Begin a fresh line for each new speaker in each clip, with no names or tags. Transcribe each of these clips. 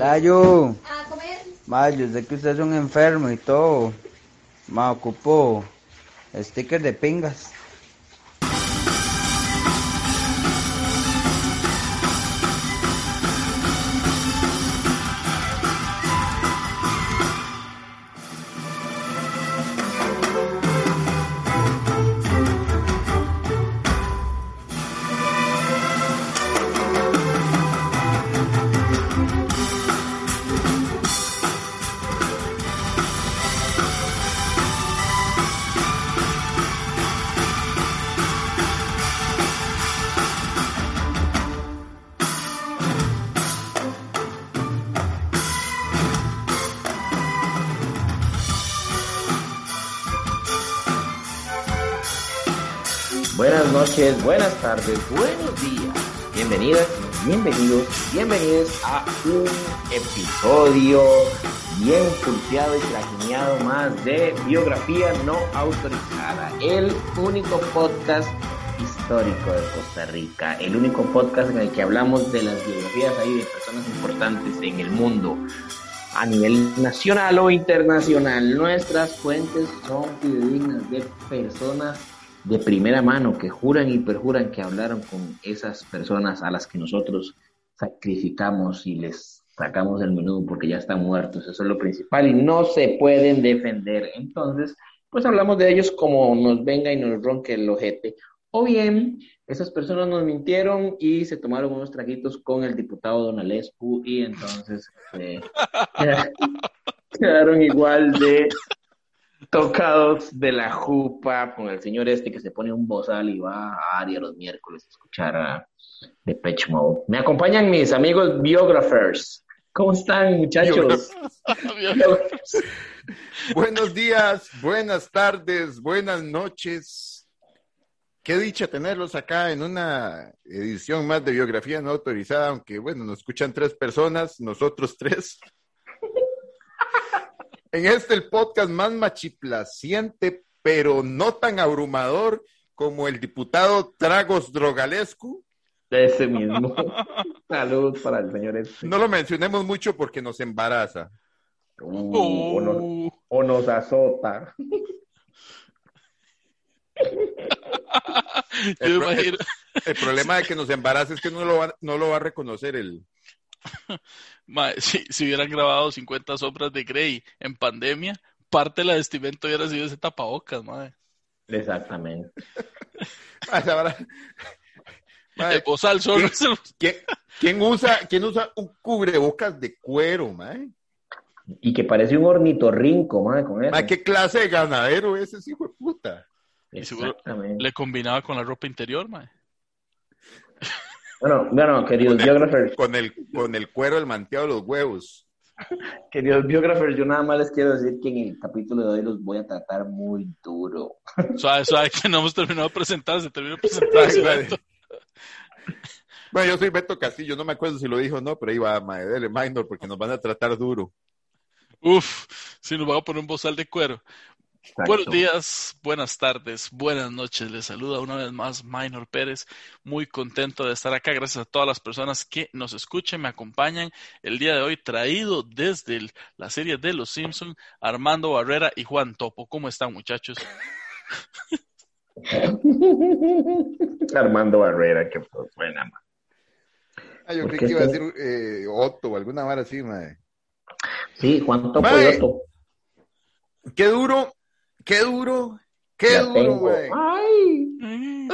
Tayo,
A comer.
ma, yo sé que usted es un enfermo y todo. Ma, ocupo sticker de pingas.
Buenos días. Bienvenidas, bienvenidos, bienvenidos a un episodio bien pulseado y trajineado más de Biografía No Autorizada, el único podcast histórico de Costa Rica, el único podcast en el que hablamos de las biografías ahí de personas importantes en el mundo a nivel nacional o internacional. Nuestras fuentes son fidedignas de personas de primera mano que juran y perjuran que hablaron con esas personas a las que nosotros sacrificamos y les sacamos el menú porque ya están muertos. Eso es lo principal y no se pueden defender. Entonces, pues hablamos de ellos como nos venga y nos ronque el ojete. O bien, esas personas nos mintieron y se tomaron unos traguitos con el diputado Don Alescu y entonces eh, quedaron igual de tocados de la jupa con el señor este que se pone un bozal y va a Aria los miércoles a escuchar a Depeche Mode. Me acompañan mis amigos biographers. ¿Cómo están, muchachos?
Buenos días, buenas tardes, buenas noches. Qué dicha tenerlos acá en una edición más de biografía no autorizada, aunque bueno, nos escuchan tres personas, nosotros tres. En este el podcast más machiplaciente, pero no tan abrumador como el diputado Tragos Drogalescu.
Ese mismo. Salud para el señor este.
No lo mencionemos mucho porque nos embaraza.
Uh, o, nos, o nos azota.
El, pro- el- el problema de que nos embaraza es que no lo va, no lo va a reconocer el...
Si, si hubieran grabado 50 sombras de Grey en pandemia, parte de la vestimenta hubiera sido ese tapabocas, mae.
Exactamente.
Ay, ahora- ¿quién-
es el-
¿quién, quién usa, ¿Quién usa un cubrebocas de cuero, mae?
Y que parece un ornitorrinco, madre, con eso.
Mae, ¿Qué clase de ganadero es ese hijo de puta?
y seguro
Exactamente.
le combinaba con la ropa interior, mae.
Bueno, bueno, queridos
Con el-
biographers,
Con el, con el cuero del manteado de los huevos.
queridos biographers, yo nada más les quiero decir que en el capítulo de hoy los voy a tratar muy duro.
Suave, suave, que no hemos terminado de presentar, se terminó de presentar.
Bueno, yo soy Beto Castillo, no me acuerdo si lo dijo o no, pero ahí va, mae, dele minor, porque nos van a tratar duro.
Uf, si nos van a poner un bozal de cuero.
Exacto.
Buenos días, buenas tardes, buenas noches. Les saluda una vez más Minor Pérez. Muy contento de estar acá. Gracias a todas las personas que nos escuchen, me acompañan el día de hoy, traído desde el- la serie de Los Simpson, Armando Barrera y Juan Topo. ¿Cómo están, muchachos?
Armando Barrera, que fue buena, man.
Ah, yo
¿Por
creí que iba a decir eh, Otto o alguna vara así, mae.
Sí, Juan Topo y Otto.
Qué duro, qué duro, qué duro, mae.
Ay.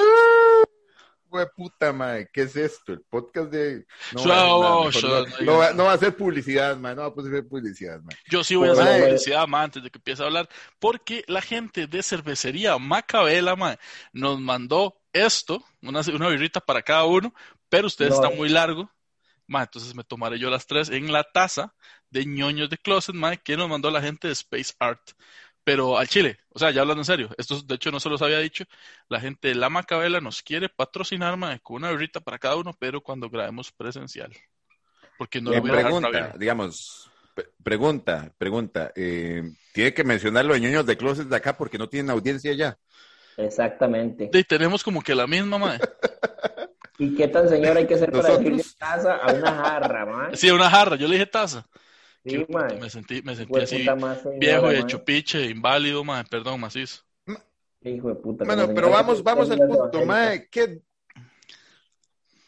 Güey, puta, mae, ¿qué es esto? El podcast de... No, va, no,
oh,
mejor
suave,
no,
no
no va,
digas.
no va a ser publicidad, mae, no va a hacer publicidad, mae.
Yo sí voy a hacer publicidad ma, antes de que empiece a hablar, porque la gente de cervecería Macabela ma, nos mandó esto, una, una birrita para cada uno, pero usted
No.
está muy largo. Ma, entonces me tomaré yo las tres en la taza de ñoños de closet, ma, que nos mandó la gente de Space Art. Pero al Chile, o sea, ya hablando en serio, esto de hecho no se los había dicho, la gente de la Macabela nos quiere patrocinar, ma, con una birrita para cada uno, pero cuando grabemos presencial. Porque no
Y
lo voy a dejar
pregunta,
para
digamos, pregunta, pregunta, eh, tiene que mencionar los ñoños de closet de acá porque no tienen audiencia ya.
Exactamente.
Y tenemos como que la misma, mae.
¿Y qué tan señor hay que ser para decirle taza a una jarra, man?
Sí, una jarra, yo le dije taza.
Sí,
me sentí, me sentí así, viejo y hecho piche, inválido, man, perdón, macizo.
Hijo de puta.
Bueno, pero vamos, vamos al punto, mae. ¿qué?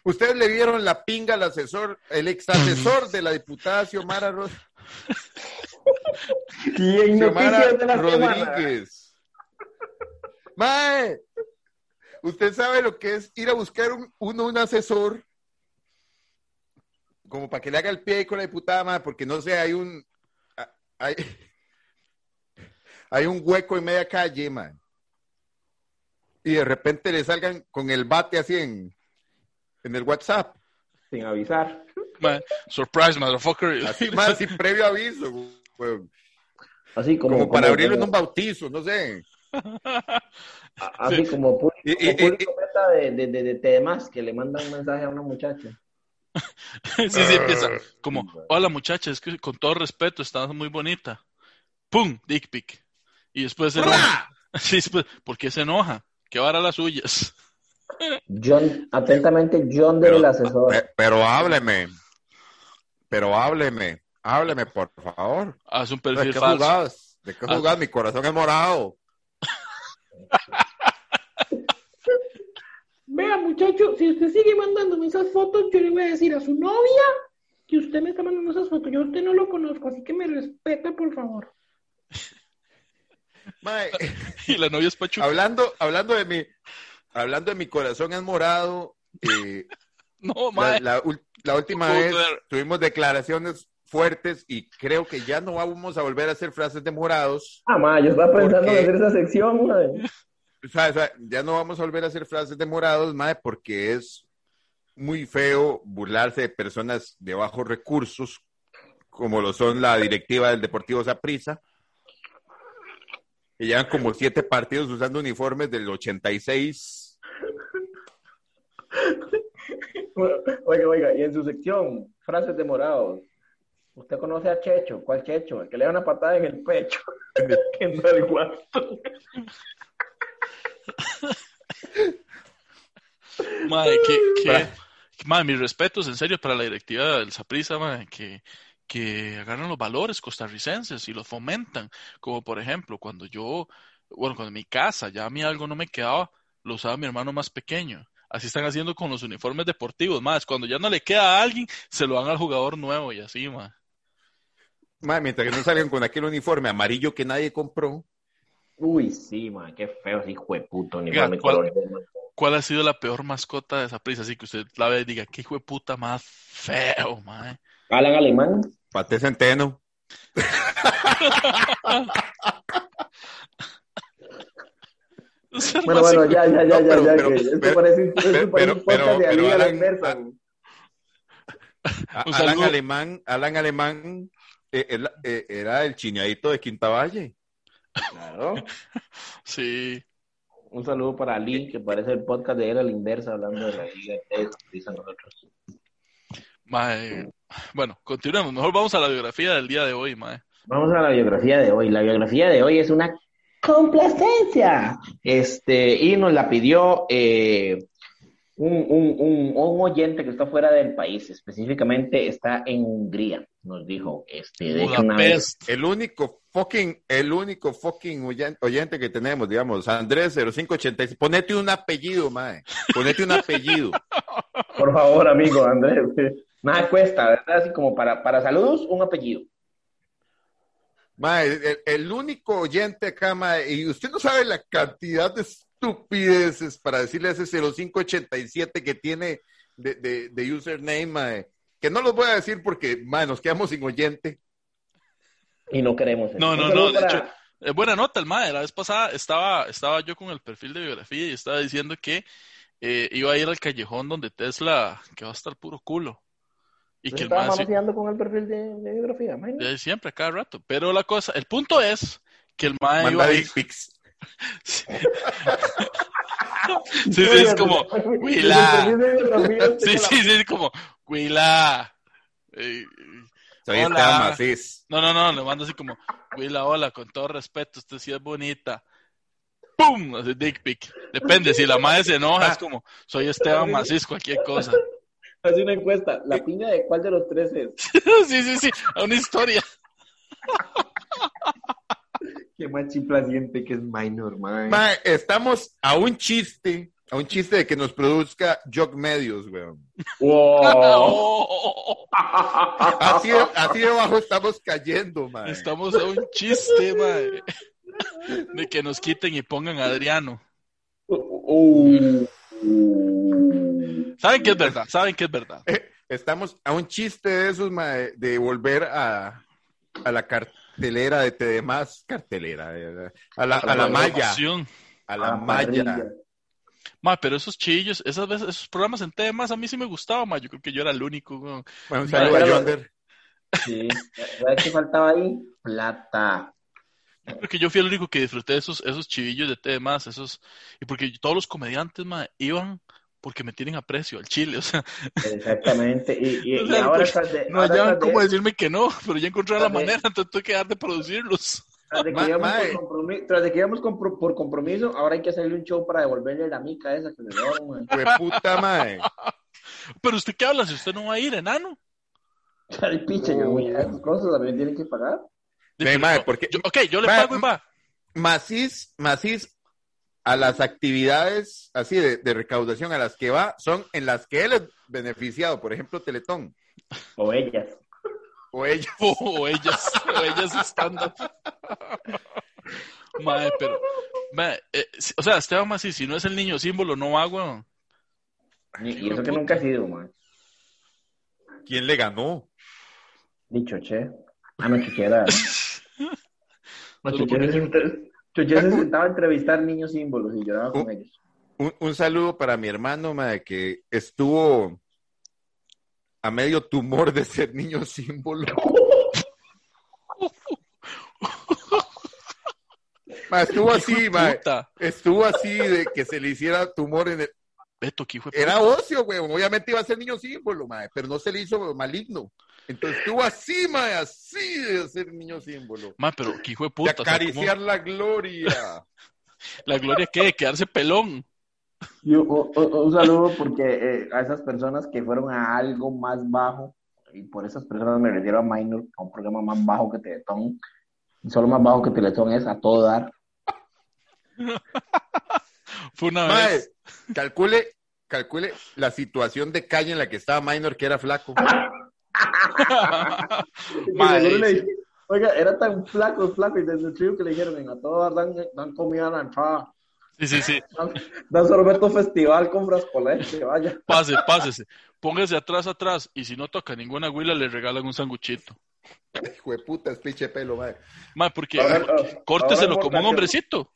Ustedes le vieron la pinga al asesor, el ex asesor de la diputada Xiomara, Ro-
Y en
Xiomara. Rodríguez. Mae, usted sabe lo que es ir a buscar un, uno un asesor como para que le haga el pie con la diputada, mae, porque no sé, hay un hay, hay un hueco en media calle, mae. Y de repente le salgan con el bate así en, en el WhatsApp.
Sin avisar.
Man, surprise, motherfucker.
Así, más sin previo aviso.
Así como.
Como para
como-
abrirlo en
como-
un bautizo, no sé.
Así como público,
Y- y-
como público meta de, de, de, de temas que le mandan un mensaje a una muchacha.
sí, sí, empieza como, hola muchacha, es que con todo respeto, estás muy bonita. ¡Pum! Dick pic. Y después se enoja. Sí, después, ¿por qué se enoja? Que ahora las suyas.
John, atentamente, John del asesor.
pe- pero hábleme. Pero hábleme. Hábleme, por favor.
Haz un
¿De
perfil
qué
falso.
jugás? ¿De qué
Ah.
jugás? Mi corazón es morado.
Vea, muchacho, si usted sigue mandándome esas fotos, yo le voy a decir a su novia que usted me está mandando esas fotos. Yo a usted no lo conozco, así que me respete, por favor.
Mae,
Y la novia es Pachuca.
hablando, hablando de mi, hablando de mi corazón es morado, eh,
No,
la,
mae.
la última vez tuvimos declaraciones fuertes y creo que ya no vamos a volver a hacer frases de morados.
Ah, ma, yo estaba pensando
Porque-
en hacer esa sección, ma.
O sea, o sea, ya no vamos a volver a hacer frases de morados, mae, porque es muy feo burlarse de personas de bajos recursos, como lo son la directiva del Deportivo Saprissa, que llevan como siete partidos usando uniformes del 86.
Oiga, oiga, y en su sección, frases de morados. ¿Usted conoce a Checho? ¿Cuál Checho? El que le da una patada en el pecho. que no el guasto.
Mae, que, que, mae, mis respetos, en serio, para la directiva del Saprissa, mae, que, que agarran los valores costarricenses y los fomentan. Como por ejemplo, cuando yo, bueno, cuando en mi casa ya a mí algo no me quedaba, lo usaba mi hermano más pequeño. Así están haciendo con los uniformes deportivos, más. Cuando ya no le queda a alguien, se lo dan al jugador nuevo y así. Mae,
mientras que no salgan con aquel uniforme amarillo que nadie compró.
Uy, sí, ma, qué feo ese hijo de puto
Oiga,
uniforme
¿cuál- ¿Cuál ha sido la peor mascota de esa prisa? Así que usted la ve y diga, qué hijo de puta más feo, mae.
Alan Alemán.
Pate Centeno.
Bueno, bueno, ya, ya, ya,
No,
ya,
pero-
ya.
pero-
esto
pero-
parece, esto parece un
pero-
podcast de
pero
Ali a la
Alan-
inversa.
A-
Un
Alan
saludo.
Alemán, Alan Alemán eh, eh, era el chiñadito de Quintavalle.
Claro.
Sí.
Un saludo para Ali, que parece el podcast de él a la inversa, hablando de la liga de dicen nosotros.
Mae. Bueno, continuemos. Mejor vamos a la biografía del día de hoy, mae.
Vamos a la biografía de hoy. La biografía de hoy es una complacencia. Este, y nos la pidió eh, un, un, un, un oyente que está fuera del país, específicamente está en Hungría. Nos dijo, este, de hecho, una vez.
El único fucking, el único fucking oyen- oyente que tenemos, digamos, Andrés 0586. Ponete un apellido, mae. Ponete un apellido.
Por favor, amigo Andrés. Nada cuesta, ¿verdad? Así como para, para saludos, un apellido.
Mae, el, el único oyente acá, mae, y usted no sabe la cantidad de estupideces para decirle a ese 0587 que tiene de, de, de username, mae, que no los voy a decir porque, mae, nos quedamos sin oyente.
Y no queremos eso.
No, no, no, de
para-
hecho, eh, buena nota el mae. La vez pasada estaba, estaba yo con el perfil de biografía y estaba diciendo que eh, iba a ir al callejón donde Tesla, que va a estar puro culo. Y que el
estaba
sí-
manoseando con el perfil de, de biografía, imagínate.
de siempre, a cada rato. Pero la cosa, el punto es que el mae iba
Manda
a ir.
dick pics.
Sí, sí, es como, Huila.
De
Sí, sí, sí, es como, Huila. Eh,
Soy
Hola.
Esteban Macís.
no, no, no, le mando así como, Huila, hola, con todo respeto, usted sí es bonita. ¡pum! Así, dick pic. Depende, si la madre se enoja, es como, soy Esteban Macís, cualquier cosa.
Hace una encuesta. ¿La piña de cuál de los tres es?
sí, sí, sí, una historia.
Qué más siente que es minor, man.
Mae, estamos a un chiste, a un chiste de que nos produzca Jock Medios, weón.
Wow.
Oh,
Así de, así de bajo estamos cayendo, mae.
estamos a un chiste, mae. De que nos quiten y pongan a Adriano.
Uh.
Saben que es verdad, saben que es verdad.
Estamos a un chiste de esos, mae, de volver a, a la cartelera de TDMás, cartelera, eh, a la, a la malla, a la
A la
malla.
parrilla.
Ma, pero esos chillos, esas veces, esos programas en temas a mí sí me gustaban, ma. Yo creo que yo era el único.
Bueno, un saludo a Yonder.
Sí. ¿Sabes qué faltaba ahí? Plata.
Yo creo que yo fui el único que disfruté de esos, esos chivillos de temas, esos, y porque todos los comediantes, ma, iban porque me tienen aprecio al chile, o sea,
Exactamente. Y, y,
O
y
sea,
ahora
pues,
de,
no
ahora de-
cómo decirme que no, pero ya encontré la manera, entonces tuve que dejar de producirlos.
Tras de que
Ma-
íbamos
mae.
por compromiso, tras de que íbamos por compromiso, ahora hay que hacerle un show para devolverle la mica esa que le dieron.
Fue puta, mae.
Pero usted qué habla si usted no va a ir, enano.
Ay, picha, yo voy a esas cosas también tienen que pagar.
De- no,
porque-
yo- ok, yo le pago y va.
Macís, Macís, a las actividades así de, de recaudación a las que va, son en las que él es beneficiado, por ejemplo, Teletón,
O ellas.
O ella.
O ellas, o ellas estándar. Mae, pero, mae, eh, o sea, Esteban Mací, si no es el niño símbolo, no va, weón.
Y, y eso que nunca ha sido, man.
¿Quién le ganó?
Dicho, che. Ah, no, Chuché era. No,
porque-
se, sentaba a entrevistar niños símbolos y lloraba con ellos.
Un, un saludo para mi hermano, mae, que estuvo a medio tumor de ser niño símbolo. Estuvo así,
de puta.
Estuvo así de que se le hiciera tumor en el...
Beto, que hijo de
Era ocio, güey. Obviamente iba a ser niño símbolo, mae, pero no se le hizo maligno. Entonces estuvo así, mae, así de ser niño símbolo.
Mae, pero que hijo de
De
puta. o sea,
acariciar la gloria.
La gloria qué, quedarse pelón.
Y un, un- un saludo porque eh, a esas personas que fueron a algo más bajo, y por esas personas me refiero a Minor, a un programa más bajo que Teletón, y solo más bajo que Teletón es a todo dar.
Fue una
Mae,
vez.
calcule, calcule la situación de calle en la que estaba Minor, que era flaco.
Mae,
le Oiga, era tan flaco, flaco, y desde el trío que le dijeron, "Ven, a todo dar dan, dan comida a la entrada,
Sí, sí, sí.
dan sorbeto festival con frascolete, vaya.
Pase, pásese. Póngase atrás, atrás. Y si no toca ninguna huila, le regalan un sanguchito.
Hijo de puta, es pinche pelo, mae.
Mae, porque
Ahora- ahora-
córteselo como un hombrecito.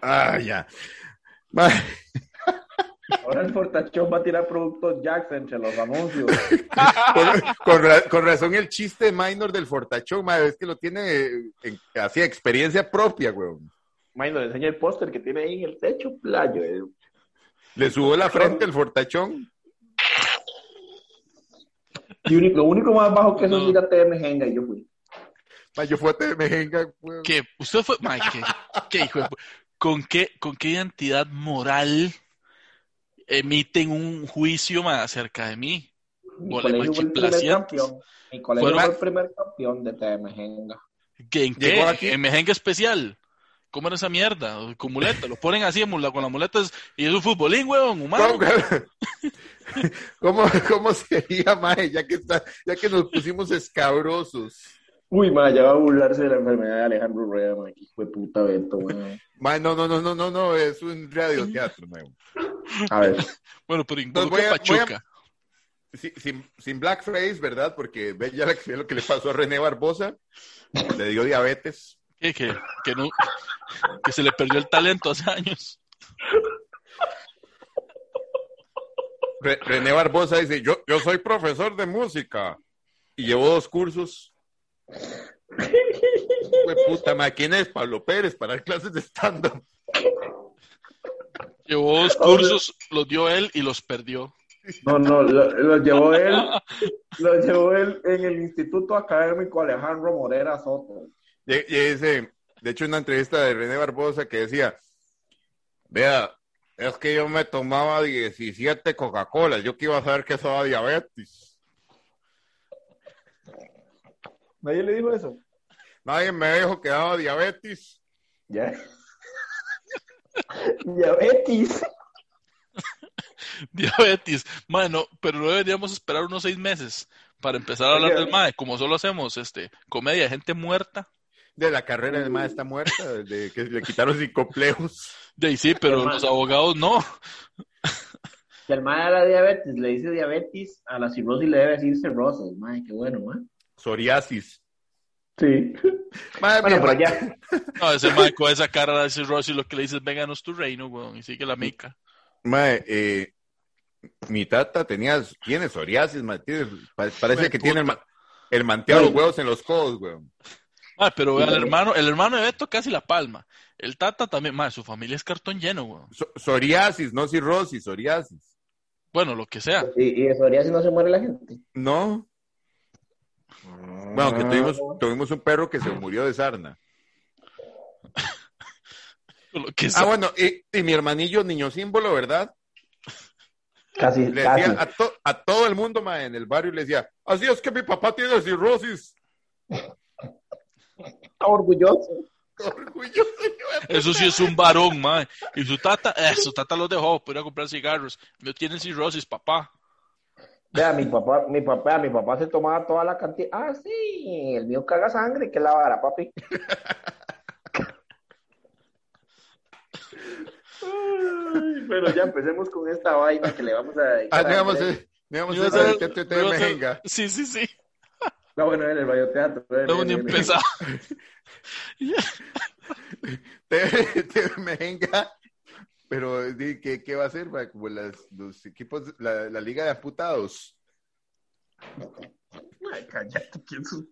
Ah, ya. Mae,
Ahora el Fortachón va a tirar productos Jackson entre los anuncios.
con, con ra- con razón el chiste Minor del Fortachón, mae, es que lo tiene en, así experiencia propia, weón.
Minor, enseña el póster que tiene ahí en el techo, playo. eh.
Le subo la frente el Fortachón.
Y único- lo único más bajo que eso
No.
es ir a TM Genga y yo fui.
Mae, yo fui a Temejenga, weón.
Que usted fue. Mae, ¿qué, qué hijo de ¿Con qué, ¿Con qué identidad moral emiten un juicio mae, acerca de mí?
Mi
Ole,
colegio fue el primer campeón. Mi colegio fue el primer campeón de TM Genga.
¿Que ¿En qué? ¿En mejenga especial? ¿Cómo era esa mierda? Con muleta. Lo ponen así con las muletas y es un futbolín, huevón, humano.
¿Cómo, cómo, cómo sería, mae? Ya que, está, ya que nos pusimos escabrosos.
Uy, ma, ya va a burlarse de la enfermedad de Alejandro Rueda, ma. Qué hijo de puta Beto, weón.
Mae, no, no, no, no, no, no, es un radioteatro, mae.
A ver.
Bueno, pero involucra
voy a-
Pachuca.
Sí, sin, sin blackface, ¿verdad? Porque ve ya la- lo que le pasó a René Barbosa. Le dio diabetes.
¿Qué? Que, que, no, que se le perdió el talento hace años.
Re- René Barbosa dice, yo, yo soy profesor de música. Y llevo dos cursos. Fue puta, ma, ¿quién es? Pablo Pérez para dar clases de stand-up.
Llevó dos cursos, los dio él y los perdió.
No, no, lo, lo llevó él, lo llevó él en el Instituto Académico Alejandro Morera Soto.
Y, y dice, de hecho, una entrevista de René Barbosa que decía, vea, es que yo me tomaba 17 Coca-Cola, yo que iba a saber que eso era diabetes.
¿Nadie le dijo eso?
Nadie me dijo que daba diabetes.
Ya. Diabetes.
Diabetes. Bueno, pero no deberíamos esperar unos seis meses para empezar a hablar del MAE, como solo hacemos este comedia de gente muerta.
De la carrera del MAE está muerta, de que le quitaron sin complejos.
De ahí sí, pero los abogados no.
Si al mae a la diabetes le dice diabetes, a la cirrosis le debe decir cirrosis. Mae, qué bueno, mae.
Psoriasis.
Sí.
Mae,
Bueno,
herma-
ya.
No, ese MAE con esa cara de Rossi lo que le dices, vénganos tu reino, weón, y sigue la mica.
Mae, eh, mi tata tenía, tiene psoriasis, mae, tiene- parece que tiene el, el manteado de los huevos en los codos, weón.
Ah, pero el hermano, el hermano de Beto casi la palma. El Tata también, mae, su familia es cartón lleno, weón.
So- psoriasis, no cirrosis, psoriasis.
Bueno, lo que sea.
Y, y de psoriasis no se muere la gente.
No, bueno, que tuvimos, tuvimos un perro que se murió de sarna.
Lo que
Ah, bueno, y, y mi hermanillo niño símbolo, ¿verdad?
Casi,
Le
casi.
decía a, to- a todo el mundo, en el barrio, le decía, así es que mi papá tiene cirrosis.
Está orgulloso.
Orgulloso.
Eso sí es un varón, mae. Y su tata, eh, su tata lo dejó para ir a comprar cigarros. No tiene cirrosis, papá.
Vea, mi papá, mi papá, mi papá se tomaba toda la cantidad. Ah, sí, el mío caga sangre, que la vara, papi. Ay, pero ya empecemos con esta vaina que le vamos a dedicar.
Ah,
a
digamos, eh, digamos,
a ser-
mejenga.
Sí, sí, sí.
No, bueno, en el radioteatro.
No, ni empezaba.
Te- te- mejenga. Pero, ¿qué, ¿qué va a hacer? Como las, los equipos, la, la liga de amputados.
Ay, cállate, que eso-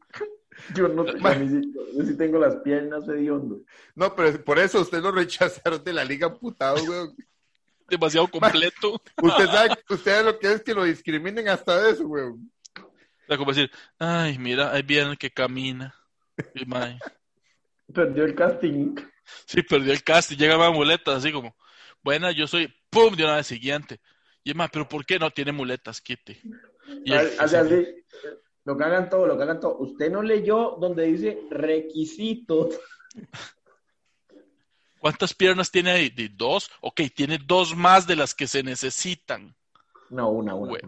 Yo no mí yo sí tengo las piernas hediondo.
No, pero es- por eso usted lo rechazaron de la liga amputados, weón.
Demasiado completo.
Usted sabe, usted sabe lo que es que lo discriminen hasta eso, weón.
Sea, como decir, ay, mira, ahí viene el que camina. Y,
Perdió el casting.
sí, perdió el cast y llega más muletas, así como, buena, yo soy, pum, de una vez siguiente. Y es más, pero ¿por qué no tiene muletas, Kitty? Y él,
Hace así. Lo cagan todo, lo cagan todo. Usted no leyó donde dice requisitos.
¿Cuántas piernas tiene ahí? ¿De dos? Ok, tiene dos más de las que se necesitan.
No, una, una.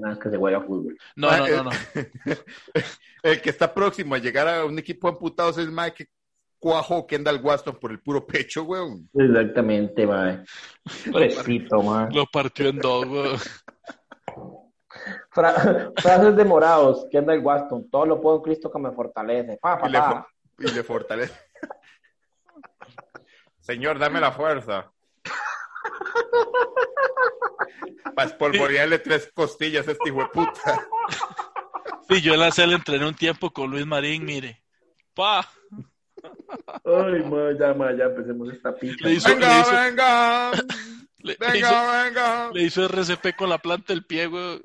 Más que se juega fútbol.
No, no,
eh,
no, no.
El que está próximo a llegar a un equipo de amputados es Mike que cuajo Kendall Waston por el puro pecho, weón.
Exactamente, mae. Pobrecito, mae.
Lo partió en dos, weón.
Fra- frases de morados, que anda el Waston. Todo lo puedo en Cristo que me fortalece. Pa, pa,
Y le, y le fortalece. Señor, dame la fuerza. Para espolvorearle tres costillas a este hijo de puta.
Sí, yo en la CL entrené un tiempo con Luis Marín, mire. Pa.
Ay, mae, ya, mae, ya empecemos esta picha.
Le hizo-
Venga,
hizo-
venga.
Le, le
Venga,
hizo,
venga.
le hizo RCP con la planta del pie, weón.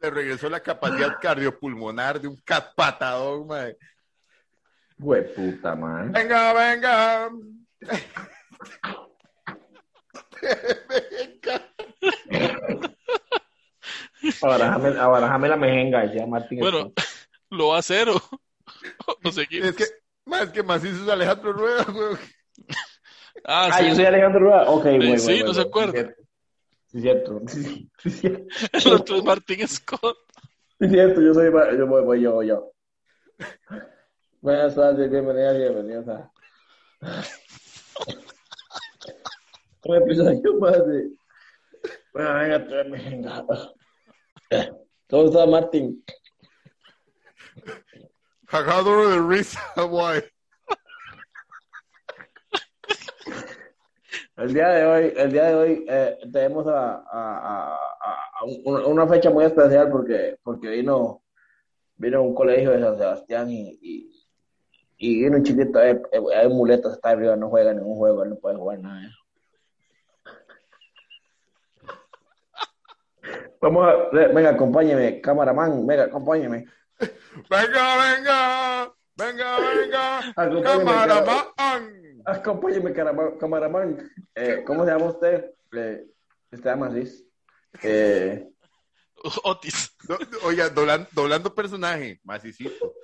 Le regresó la capacidad cardiopulmonar de un cat patadón, mae.
Güey, puta, mae.
Venga, venga.
Abarajame, abarajame la mejenga, decía Martín.
Bueno, lo va a hacer o, o seguimos.
Es que, más que macizo es Alejandro Rueda, weón.
Ah,
Ah,
sí.
yo soy Alejandro Rueda. Ok,
Eh,
güey.
sí,
güey,
no
güey,
se
güey.
acuerda.
Sí, cierto. Sí, sí, cierto.
El otro es Martín Scott.
Sí, cierto, yo soy, yo voy, voy yo, voy yo. Buenas tardes, bienvenidas, bienvenidos a un episodio más de. Bueno, venga, tráeme. ¿Cómo está, Martín?
Cagado de risa, guay.
El día de hoy, el día de hoy eh, tenemos a, a, a, a- a un- una fecha muy especial porque, porque vino, vino un colegio de San Sebastián y, y, y vino un chiquito, eh, eh, hay muletas, está arriba, no juega ningún juego, no puede jugar nada de eso. Vamos a, ve- venga, acompáñeme, camaraman, venga, acompáñeme.
Venga, venga, venga, venga,
Acompáñeme,
camaraman.
Acompáñeme, camaraman. Eh, ¿Cómo se llama usted? Eh, Esteban Macís. Eh,
Otis.
Do- Oiga, doblan- doblando personaje, macicito.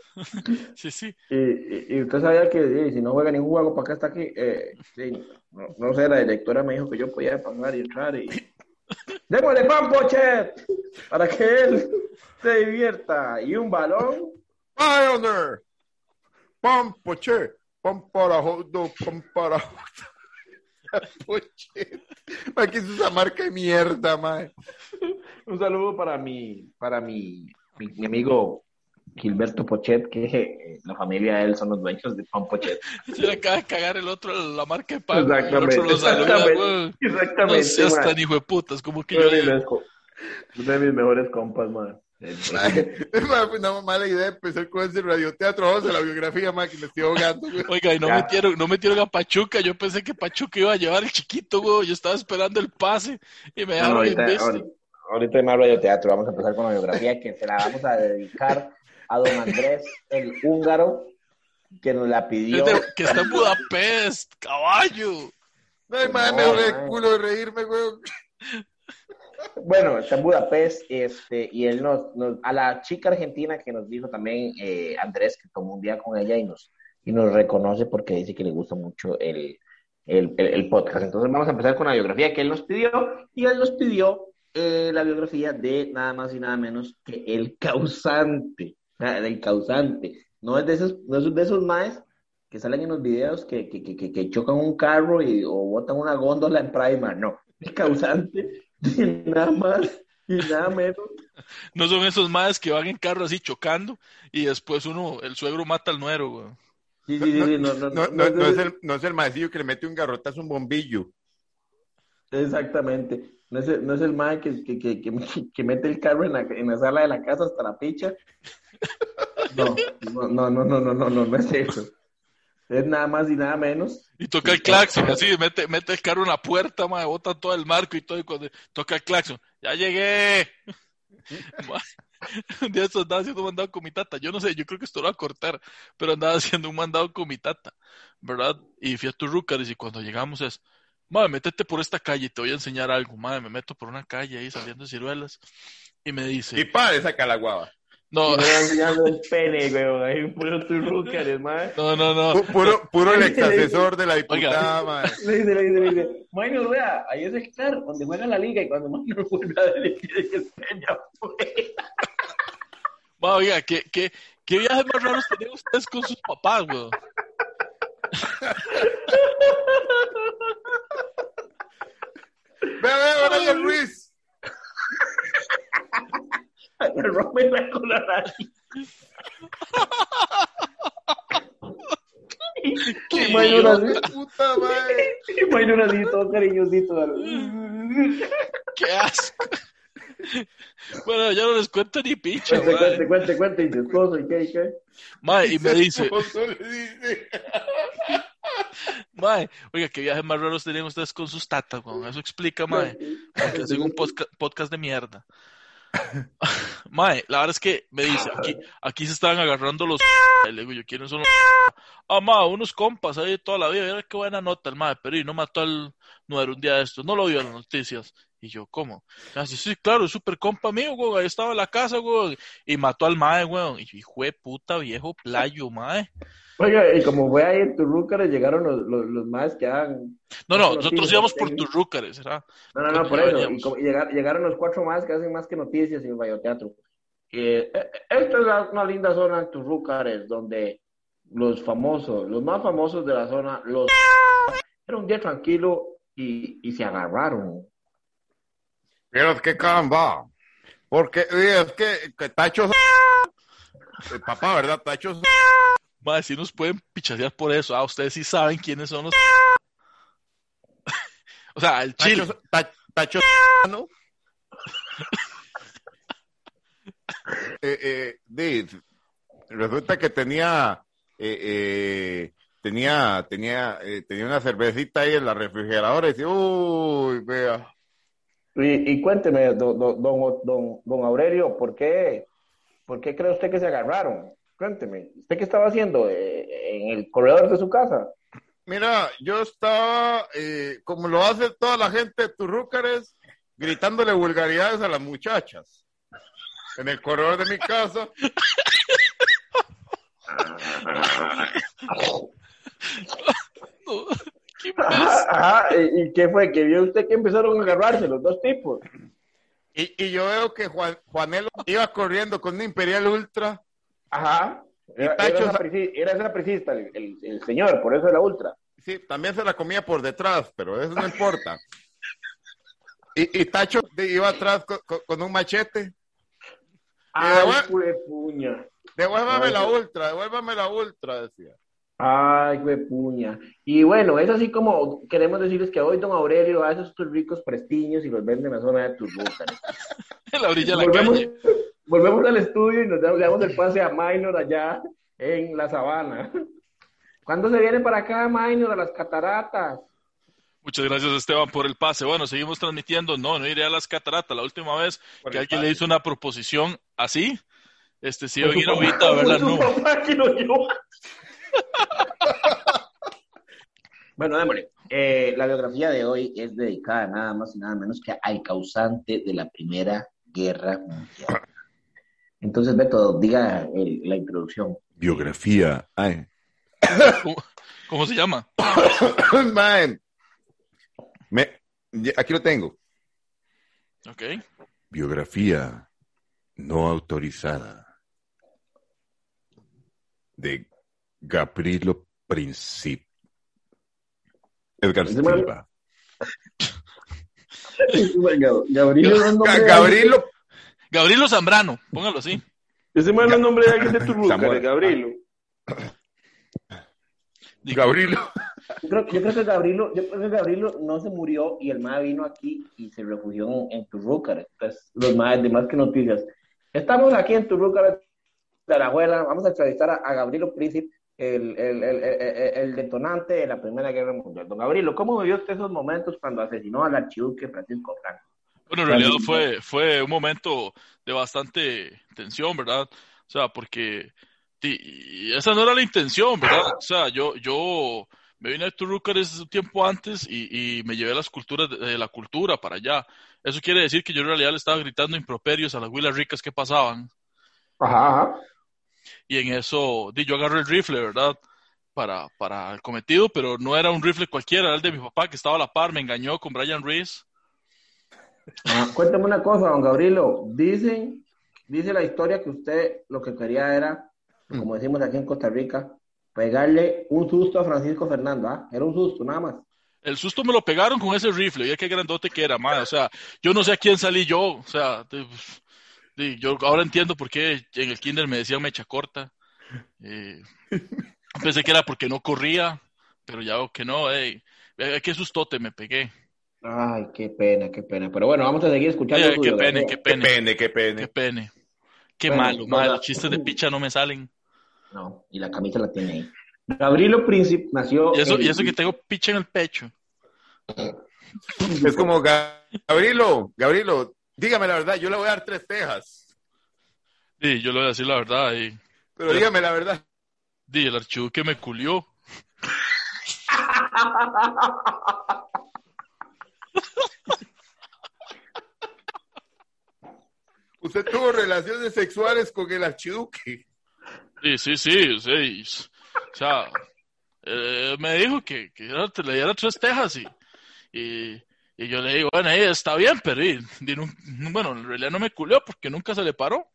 Sí, sí.
y, y- y usted sabía que eh, si no juega ningún juego, ¿para qué está aquí? Eh, sí, no, no sé, la directora me dijo que yo podía pasar y entrar y... ¡Démosle pan, Pochet! Para que él se divierta. Y un balón.
Pioneer. Pam, poche. Pam para jodo, pam para jodo. Poche. Ma, ¿Qué es esa marca de mierda, mae?
Un saludo para mi, para mi, mi, mi amigo Gilberto Pochet, que eh, la familia de él son los dueños de Pan Pochet.
Se le acaba de cagar el otro, la marca de pan.
Exactamente,
El otro lo saluda,
exactamente. Exactamente.
No seas
man.
tan hijo de putas, como que yo
uno de mis mejores compas, man.
Ma, fue una mala idea empezar con ese radioteatro. Vamos a la biografía, ma, que me estoy ahogando, güey.
Oiga, y no
Ya.
metieron, no metieron a Pachuca. Yo pensé que Pachuca iba a llevar el chiquito, güey. Yo estaba esperando el pase y me
No, no,
dejaron en
ahorita, ahorita, ahorita hay más radioteatro. Vamos a empezar con la biografía que se la vamos a dedicar a don Andrés, el húngaro, que nos la pidió.
Es de- que está en Budapest, caballo.
No,
me duele
ma.
el culo de reírme, güey.
Bueno, está en Budapest, este, y él nos, nos- a la chica argentina que nos dijo también eh, Andrés, que tomó un día con ella y nos, y nos reconoce porque dice que le gusta mucho el, el, el- el podcast. Entonces vamos a empezar con la biografía que él nos pidió, y él nos pidió eh, la biografía de nada más y nada menos que el causante, ah, el causante. No es de esos, no es de esos maes que salen en los videos que, que, que, que, chocan un carro y, o botan una góndola en Prima, no. El causante de nada más y nada menos.
No son esos madres que van en carro así chocando y después uno, el suegro mata al nuero, güey.
Sí, sí, sí, sí, no, no,
No,
no,
no, no
no
es el, no es el maecillo que le mete un garrotazo a un bombillo.
Exactamente. No es el, no es el que, que, que, que, mete el carro en la, en la sala de la casa hasta la picha. No, no, no, no, no, no, no, no es eso. Es nada más y nada menos.
Y toca el claxon, así, mete, mete el carro en la puerta, mae, bota todo el marco y todo, y cuando toca el claxon, ¡ya llegué! un día andaba haciendo un mandado con mi tata. Yo no sé, yo creo que esto lo va a cortar, pero andaba haciendo un mandado con mi tata, ¿verdad? Y fui a Turrucar y cuando llegamos es, madre, métete por esta calle, te voy a enseñar algo, madre, me meto por una calle ahí saliendo de ciruelas, y me dice,
Y padre, saca la guava.
no,
enseñando el pene, weón. Ahí un puro turrúcares, mae.
no, no, no,
Pu- Puro, puro el ex asesor de la diputada, mae.
Le dice, le dice, le dice, Minor, vea, ahí es el car donde juega la liga y cuando Minor vuelve a ver, quiere que enseña.
Ma, oiga, ¿qué, qué, qué viajes más raros tenían ustedes con sus papás, weón?
Ve, ve, Brian Ruiz.
Rompe la cola.
Qué
Minor así,
puta,
y Minor así, todo cariñosito.
¡Qué asco! Bueno, ya no les cuento ni picha,
Cuente, cuente, cuente, cuente, y tu esposo, ¿y qué, y qué?
Mae, y me dice. mae, oiga, ¿qué viajes más raros tenían ustedes con sus tatas, weón? Eso explica, mae, porque hacen un podcast de mierda. Mae, la verdad es que me dice, aquí, aquí se estaban agarrando los... Y le digo yo, ¿quiénes son los... Ah, mae, unos compas ahí toda la vida, mira qué buena nota el mae, pero y no mató al nuero un día de estos, no lo vio en las noticias. Y yo, ¿cómo? Me dice, sí, claro, súper compa mío, weón, ahí estaba en la casa, weón, y mató al mae, weón. Y yo, hijo de puta, viejo playo, mae.
Oiga, y como fue ahí en Turrúcares, llegaron los, los, los más que han...
No, no, nosotros íbamos por. Turrúcares, ¿verdad?
No, no, no, por eso. Y como- y llegar- llegaron los cuatro más que hacen más que noticias y el radioteatro. Eh, eh, esta es la- una linda zona en Turrúcares, donde los famosos, los más famosos de la zona, los... Era un día tranquilo y, y se agarraron.
Pero que caramba. Porque es que, que Tacho. El papá, ¿verdad? Tacho.
Mae, si nos pueden pichasear por eso. Ah, ustedes sí saben quiénes son los... o sea, el chile.
Tacho. Ta- Tacho. ¿no? Eh, eh, resulta que tenía. eh, eh, tenía tenía eh, tenía una cervecita ahí en la refrigeradora y dice, uy, vea.
Y, y cuénteme, don, don, don, don, Aurelio, ¿por qué ¿Por qué cree usted que se agarraron? Cuénteme, ¿usted qué estaba haciendo eh, en el corredor de su casa?
Mira, yo estaba, eh, como lo hace toda la gente de Turrúcares, gritándole vulgaridades a las muchachas. En el corredor de mi casa.
No, ¿qué
Ajá, ¿Y y qué fue? ¿Que vio usted que empezaron a agarrarse los dos tipos?
Y, y yo veo que Juan, Juanelo iba corriendo con un Imperial Ultra.
Ajá. Era,
Tacho
era,
sa-
saprici- era sapricista el, el- el señor, por eso era ultra.
Sí, también se la comía por detrás, pero eso no importa. Y, y Tacho iba atrás co- co- con, un machete.
Ay.
Devuélvame la ultra, devuélvame la ultra, decía.
Ay, fue puña. Y bueno, es así como queremos decirles que hoy don Aurelio hace estos ricos prestiños y los vende en la zona de Turbuca.
En la orilla de la
volvemos,
calle.
volvemos al estudio y nos damos, el pase a Minor allá en la sabana. ¿Cuándo se viene para acá, Minor, a las cataratas?
Muchas gracias, Esteban, por el pase. Bueno, seguimos transmitiendo. No, no iré a las cataratas. La última vez
Por
que alguien
pase.
le hizo una proposición así, este sí, iba a ir ahorita a ver la nube.
Bueno, démosle. Eh, la biografía de hoy es dedicada nada más y nada menos que al causante de la Primera Guerra Mundial. Entonces, Beto, diga el- la introducción.
Biografía. Ay.
¿Cómo, cómo se llama?
Man. Me- ya- aquí lo tengo.
Ok.
Biografía no autorizada de Gabrielo Princip. Edgar Silva.
Gabriel es nombre
Ga-
de
Gabrielo.
Gabrielo Zambrano, póngalo así.
Ese man es nombre de alguien de Turruca.
Digo,
Gabrielo.
Yo creo, yo creo que Gabrielo, yo creo que Gabrielo no se murió y el MAE vino aquí y se refugió en, en Turrúcar. Entonces, los MAE de más que noticias. Estamos aquí en Turrúcar de la abuela. Vamos a entrevistar a, a Gabrielo Príncipe, el, el, el, el- detonante de la Primera Guerra Mundial. Don Gabrielo, ¿cómo vivió usted esos momentos cuando asesinó al archiduque Francisco Franco?
Bueno, en realidad fue, fue un momento de bastante tensión, ¿verdad? O sea, porque esa no era la intención, ¿verdad? O sea, yo, yo me vine a Turrúcares un tiempo antes y, y me llevé las culturas de, de la cultura para allá. Eso quiere decir que yo en realidad le estaba gritando improperios a las huilas ricas que pasaban.
Ajá, ajá.
Y en eso, di, yo agarré el rifle, ¿verdad? Para, para el cometido, pero no era un rifle cualquiera, era el de mi papá que estaba a la par, me engañó con Brian Reese.
Ah, cuéntame una cosa, don Gabrielo. Dicen, dice la historia que usted lo que quería era, como decimos aquí en Costa Rica, pegarle un susto a Francisco Fernando, ¿ah? Era un susto, nada más.
El susto me lo pegaron con ese rifle, ya qué grandote que era, madre. O sea, yo no sé a quién salí yo. O sea, de- yo ahora entiendo por qué en el kinder me decían mecha corta. Eh, pensé que era porque no corría, pero ya veo que no. Ey, eh, qué sustote me pegué.
Ay, qué pena, qué pena. Pero bueno, vamos a seguir escuchando. Su
qué pene, qué
Qué
pene,
qué pene.
qué pene. Qué
Bueno,
malo,
no.
Los chistes de picha no me salen.
No, y la camisa la tiene ahí. Gabrielo Príncipe nació.
Y eso,
en-
y eso que tengo picha en el pecho.
Es como Ga- Gabrielo, Gabrielo, dígame la verdad, yo le voy a dar tres tejas.
Sí, yo le voy a decir la verdad. Y,
Pero dígame la verdad.
di, el archivo que me culió.
Usted tuvo relaciones sexuales con el archiduque.
Sí, sí, sí, sí. O sea, eh, me dijo que, le diera tres tejas y, y, y yo le digo, bueno, eh, está bien, pero y, bueno, en realidad no me culió porque nunca se le paró.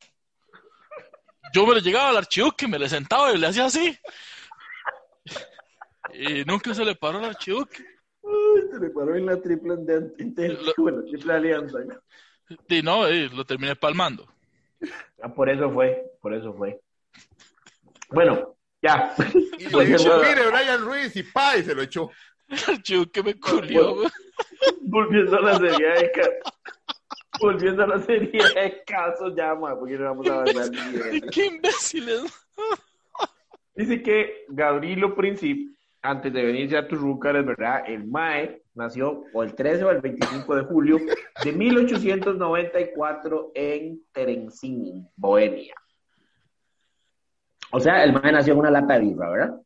Yo me le llegaba al archiduque, me le sentaba y le hacía así. Y nunca se le paró al archiduque.
Ay, se le paró en la triple, bueno, triple alianza.
Y no, y lo terminé palmando.
Ah, por eso fue, por eso fue. Bueno, ya.
Y le dijo, mire, Brian Ruiz, y pa, y se lo echó.
El archiduque me culió. güey.
Volviendo a la serie de casos. Volviendo a la serie de casos, ya, ma, porque no vamos a avanzar.
Qué imbéciles.
Dice que Gabrielo Príncipe, antes de venirse a Turrúcar, es verdad, el MAE nació o el 13 o el 25 de julio de 1894 en Terenzin, Bohemia. O sea, el mae nació en una lata de birra, ¿verdad?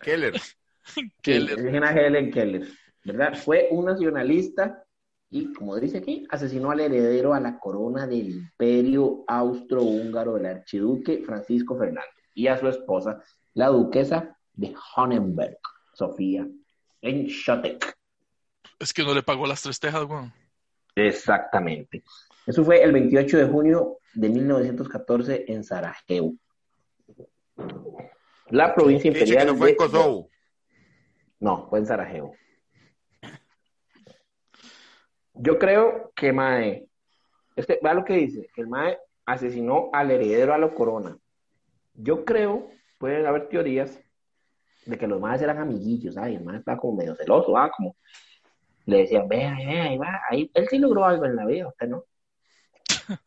Keller.
Keller.
Sí, Regina Helen Keller, ¿verdad? Fue un nacionalista y, como dice aquí, asesinó al heredero a la corona del imperio austrohúngaro del archiduque Francisco Fernando y a su esposa, la duquesa de Honenberg, Sofía, en Schotek.
Es que no le pagó las tres tejas, weón.
Exactamente. Eso fue el 28 de junio de 1914 en Sarajevo. La provincia
Dice que
imperial
no fue en
de-
Kosovo.
No, fue en Sarajevo. Yo creo que Mae, este, vea lo que dice, que el Mae asesinó al heredero a la corona. Yo creo, pueden haber teorías de que los Maes eran amiguillos, ¿sabes? El Mae estaba como medio celoso, ¿ah? Como le decían, vea, vea, ahí va, ahí, él sí logró algo en la vida, usted no.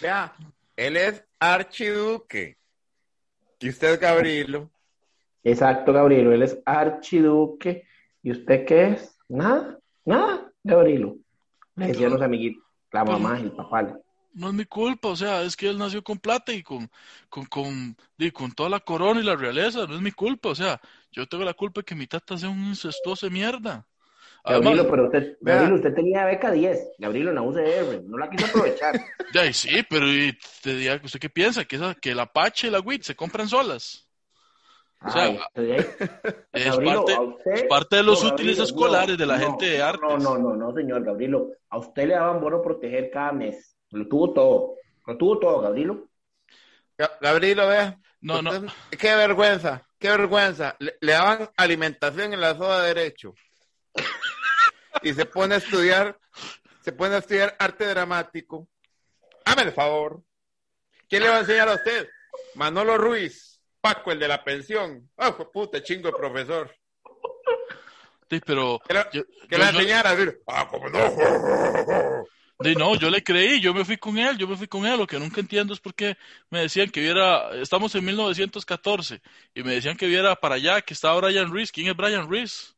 Vea, él es archiduque. Y usted es Gabrielo.
Exacto, Gabrielo, él es archiduque. ¿Y usted qué es? Nada, nada, Gabrielo. Le decían los amiguitos, la mamá y el papá.
No es mi culpa, o sea, es que él nació con plata y con, con, con, y con toda la corona y la realeza, no es mi culpa, o sea, yo tengo la culpa de que mi tata sea un incestuoso de mierda. Además,
Gabrielo, pero usted,
Vea.
Gabrielo, usted tenía beca 10. Gabrielo, en la UCR, no la quiso aprovechar.
ya, y sí, pero y te diría, ¿usted qué piensa? ¿Que, esa- que el Apache y la WIT se compran solas? O sea,
Ay.
Es
Gabrielo,
parte,
a usted-
es parte de los
no,
útiles
Gabrielo,
escolares de la
no,
gente de
no,
artes.
No, no, no, no, señor Gabrielo. A usted le daban bono proteger cada mes. Lo tuvo todo. Lo tuvo todo, Gabrielo.
Ga- Gabrielo, vea.
No, no.
Qué vergüenza, qué vergüenza. Le, le daban alimentación en la soda derecho. Y se pone a estudiar, se pone a estudiar arte dramático. Hágame el favor. ¿Quién le va a enseñar a usted? Manolo Ruiz, Paco, el de la pensión. Ah, fue puta, chingo de profesor.
Sí, pero
Que la,
yo,
que
yo-
la
yo-
enseñara a decir, ah, como no.
Sí, no, yo le creí, yo me fui con él, yo me fui con él. Lo que nunca entiendo es por qué me decían que viera, estamos en 1914, y me decían que viera para allá, que estaba Brian Reese. ¿Quién es Brian Reese?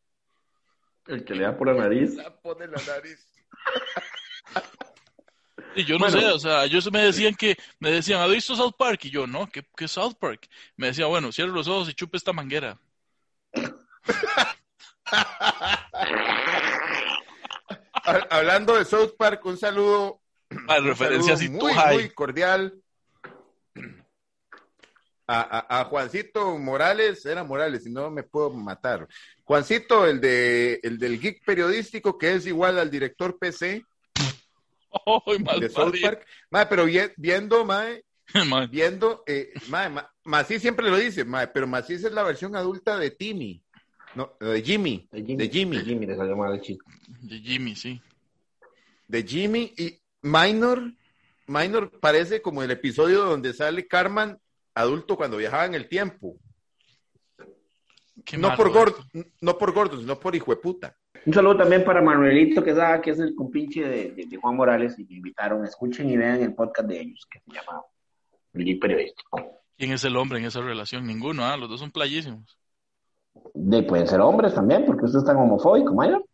El que le da por la nariz.
La pone la nariz.
Y yo no
Bueno.
sé, o sea, ellos me decían que, me decían, ¿has visto South Park? Y yo, no, ¿qué, qué South Park? Me decía, bueno, cierre los ojos y chupe esta manguera.
Ha- Hablando de South Park, un saludo
referencia
saludo muy, muy cordial a, a- a Juancito Morales, era Morales, si no me puedo matar. Juancito, el de el del geek periodístico, que es igual al director PC
¡Ay, mal
de South! Park. Mae, pero vi- viendo, mae,
Man,
viendo, eh, mae, ma- Mací siempre lo dice, mae, pero Mací es la versión adulta de Timmy, no, de Jimmy,
De Jimmy.
de Jimmy.
De Jimmy le salió mal el chiste.
de Jimmy, sí.
de Jimmy y Minor, Minor parece como el episodio donde sale Carmen adulto cuando viajaba en el tiempo.
Qué
No por gordo, no por gordo, sino por hijo de puta.
Un saludo también para Manuelito que es el compinche de, de- de Juan Morales, y me invitaron. Escuchen y vean el podcast de ellos, que se llama El Periodístico.
¿Quién es el hombre en esa relación? Ninguno, ¿ah? Los dos son playísimos.
De, pueden ser hombres también, porque usted es tan homofóbico, Mayor.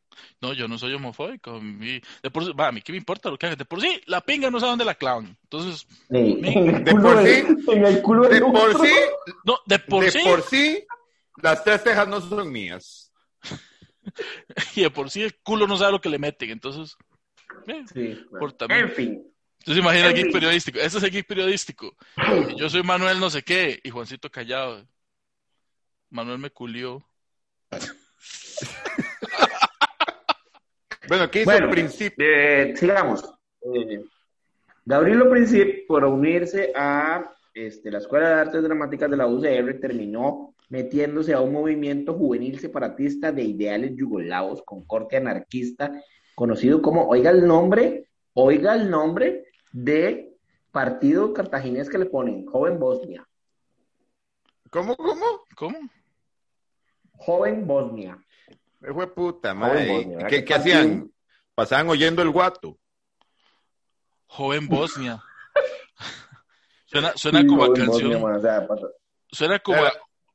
No, yo no soy homofóbico. a mí- de por sí, va, a mí qué me importa lo que hagan. De por sí, la pinga no sabe dónde la clavan. Entonces,
Sí,
Mi-
en el
de por
de- en el culo
De por
otro.
sí,
no, de por
de
sí,
por sí, las tres cejas no son mías.
y de por sí el culo no sabe lo que le meten. Entonces, eh,
Sí, bueno.
Por también.
En fin.
entonces imagina el geek periodístico. Ese es el geek periodístico. Yo soy Manuel no sé qué y Juancito callado. Manuel me culió.
Bueno, ¿qué hizo
Bueno,
el principio?
Eh, sigamos. Eh, Gabrielo Princip, por unirse a este, la Escuela de Artes Dramáticas de la UCR, terminó metiéndose a un movimiento juvenil separatista de ideales yugoslavos con corte anarquista, conocido como, oiga el nombre, oiga el nombre de partido cartaginés que le ponen, Joven Bosnia.
¿Cómo, cómo?
¿Cómo?
Joven Bosnia.
De puta.
Bosnia, ¿verdad?
¿Qué,
¿Qué
hacían? Pasaban oyendo el guato.
Joven Bosnia. suena suena como a
Joven
canción.
Bosnia, man, o sea, pasa-
Suena como, a,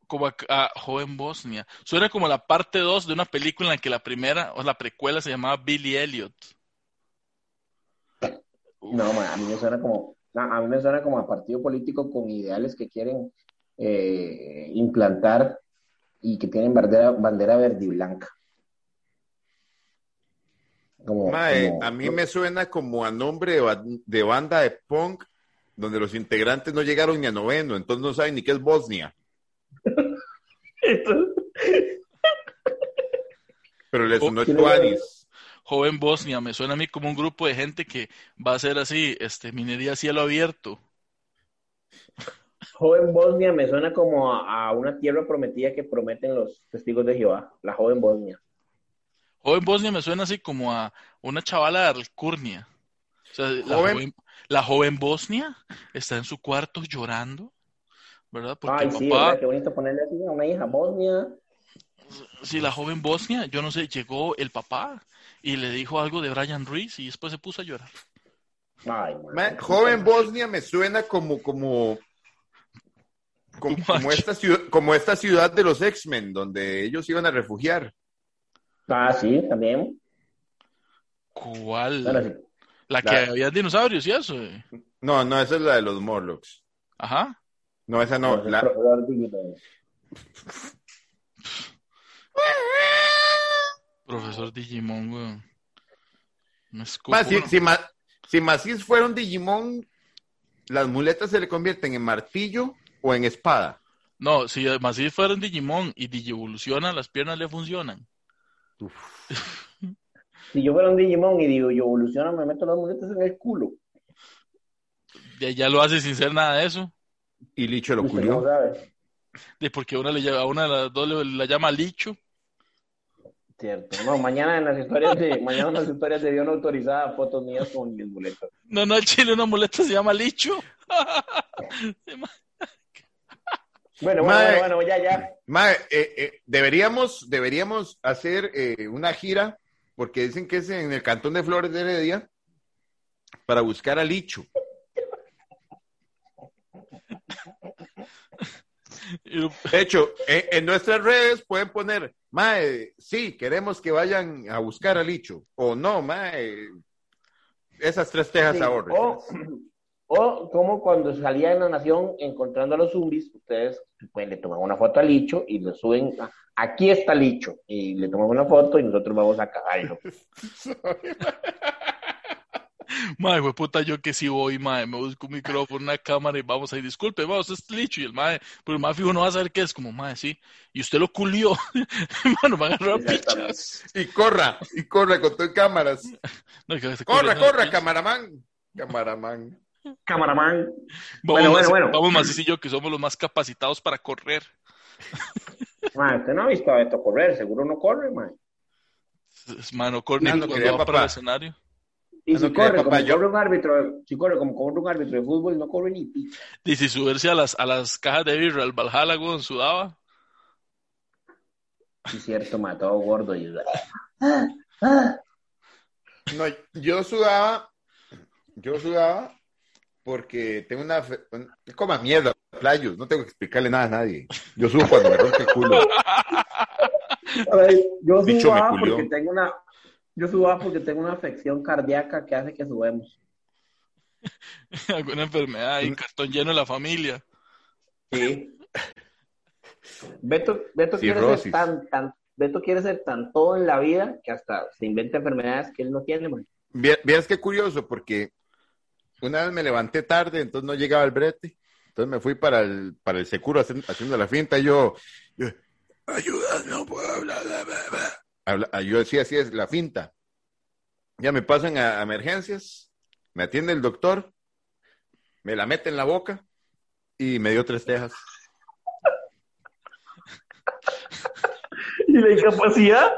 como a, a Joven Bosnia. Suena como la parte 2 de una película en la que la primera o la precuela se llamaba Billy Elliot.
No, ma, a mí me suena como, a mí me suena como a partido político con ideales que quieren eh, implantar y que tienen bandera, bandera verde y blanca.
Como, Mae, como, a mí me suena como a nombre de, de, banda de punk donde los integrantes no llegaron ni a noveno, entonces no saben ni qué es Bosnia. Pero les sonó Tuanis.
Joven Bosnia, me suena a mí como un grupo de gente que va a ser así, este, minería a cielo abierto.
Joven Bosnia me suena como a, a una tierra prometida que prometen los testigos de Jehová, la joven Bosnia.
Joven Bosnia me suena así como a una chavala de Alcurnia. O sea, la
Joven-
la joven Bosnia está en su cuarto llorando, ¿verdad? Porque
Ay,
el
sí,
papá,
¿verdad? Qué bonito ponerle así a una hija Bosnia.
sí, la joven Bosnia, yo no sé, llegó el papá y le dijo algo de Brian Ruiz y después se puso a llorar.
Ay, man.
Joven Bosnia me suena como, como, como, esta ciudad, como esta ciudad de los X-Men, donde ellos iban a refugiar.
Ah, sí, también.
¿Cuál?
Bueno, sí.
La que
la-
había dinosaurios y eso. eh.
No, no, esa es la de los Morlocks.
Ajá.
No, esa no. La-
profesor Digimon.
Profesor Digimon, weón. Me escupo.
Mae, si, si, Ma- si Macís fuera un Digimon, las muletas se le convierten en martillo o en espada.
No, si además si fuera un Digimon y Digievoluciona, las piernas le funcionan.
Si yo fuera un Digimon y digo, yo evoluciono, me meto las muletas en el culo.
Ya, ya lo hace sin ser nada de eso.
Y Licho lo culió.
De porque una le llama, a una de las dos le, la llama Licho.
Cierto. No, mañana en las historias de, mañana en las historias de Dios no autorizada, fotos mías con mis muletas.
No, no, el chile una muleta se llama Licho.
Bueno, bueno,
Mae.
bueno, bueno, ya, ya.
Mae, eh, eh, deberíamos, deberíamos hacer eh, una gira, porque dicen que es en el cantón de Flores de Heredia, para buscar a Licho. De hecho, en, en nuestras redes pueden poner, Mae, sí, queremos que vayan a buscar a Licho. O no, Mae, esas tres tejas
Sí,
ahorren.
O, o como cuando salía en la nación encontrando a los zombies, ustedes pues, le toman una foto a Licho y le suben, a- aquí está Licho, y le toman una foto y nosotros vamos a cagarlo.
Mae, fue puta, yo que sí voy, mae, me busco un micrófono, una cámara y vamos ahí, disculpe, vamos, es Licho. Y el mae, pero el mae fijo no va a saber qué es, como mae, sí. Y usted lo culió. Bueno, agarró a
Exactamente.
pichas.
Y corra, y corra con tus cámaras.
No,
Corra,
corre,
corra,
no,
camaraman. Camaraman.
Camaraman.
Vamos,
Bueno, bueno,
Macis-
bueno.
vamos, Macis y yo, que somos los más capacitados para correr.
Ma, usted no ha visto a esto correr, seguro no corre, man.
Es- Mae, no corre cuando va para el
papá.
escenario.
Y si corre,
papá,
como
yo-
corre un árbitro, si corre como corre un árbitro de fútbol, no corre ni picha.
Y si subirse a las, a las cajas de birra, al Valhalla, weón, sudaba.
Sí, cierto, ma, todo gordo y...
No, yo sudaba, yo sudaba porque tengo una, fe- un- coma mierda, playos, no tengo que explicarle nada a nadie. Yo subo cuando me rompe el culo.
A ver, yo subaba
culió.
porque tengo una... Yo subaba porque tengo una afección cardíaca que hace que subamos.
Alguna enfermedad y cartón lleno de la familia.
Sí. Beto, Beto quiere ser tan, tan, Beto quiere ser tan todo en la vida que hasta se inventa enfermedades que él no tiene, man.
Vieras qué curioso, porque una vez me levanté tarde, entonces no llegaba el brete. Entonces me fui para el, para el seguro haciendo, haciendo la finta y yo, yo, ayuda, no puedo hablar. bla, bla, bla". Habla- yo decía, así es la finta. Ya me pasan a, a emergencias, me atiende el doctor, me la mete en la boca y me dio tres tejas.
¿Y la incapacidad?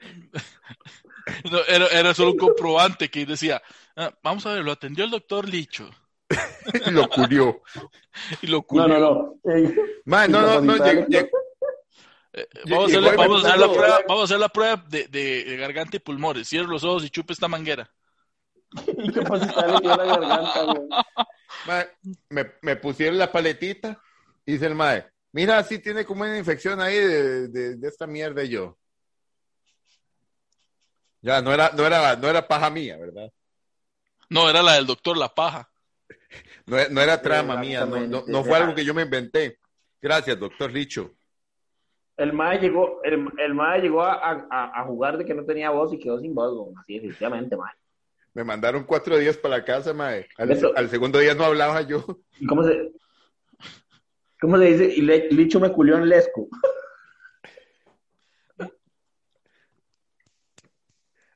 No, era, era solo un comprobante que decía, "Ah, vamos a ver, lo atendió el doctor Licho.
y lo curió.
Y lo
No,
culió.
no, no. Eh,
Man, no, no, no, lleg- lleg-
Eh, vamos, a vamos a hacer la prueba, vamos a hacer la prueba de, de- de garganta y pulmones. Cierra los ojos y chupe esta manguera.
La garganta, güey.
Mae, me, me pusieron la paletita y dice el mae, mira, sí tiene como una infección ahí de, de- de esta mierda y yo. Ya, no era, no era, no era paja mía, ¿verdad?
No, era la del doctor La Paja.
No, no era trama mía, no, no, no fue algo que yo me inventé. Gracias, doctor Licho.
El mae llegó, el, el mae llegó a, a, a jugar de que no tenía voz y quedó sin voz, güey. así definitivamente, mae.
Me mandaron cuatro días para la casa, mae. Al,
Eso-
al segundo día no hablaba yo.
¿Y cómo se, cómo se dice? Y le- Licho me culió en Lesco.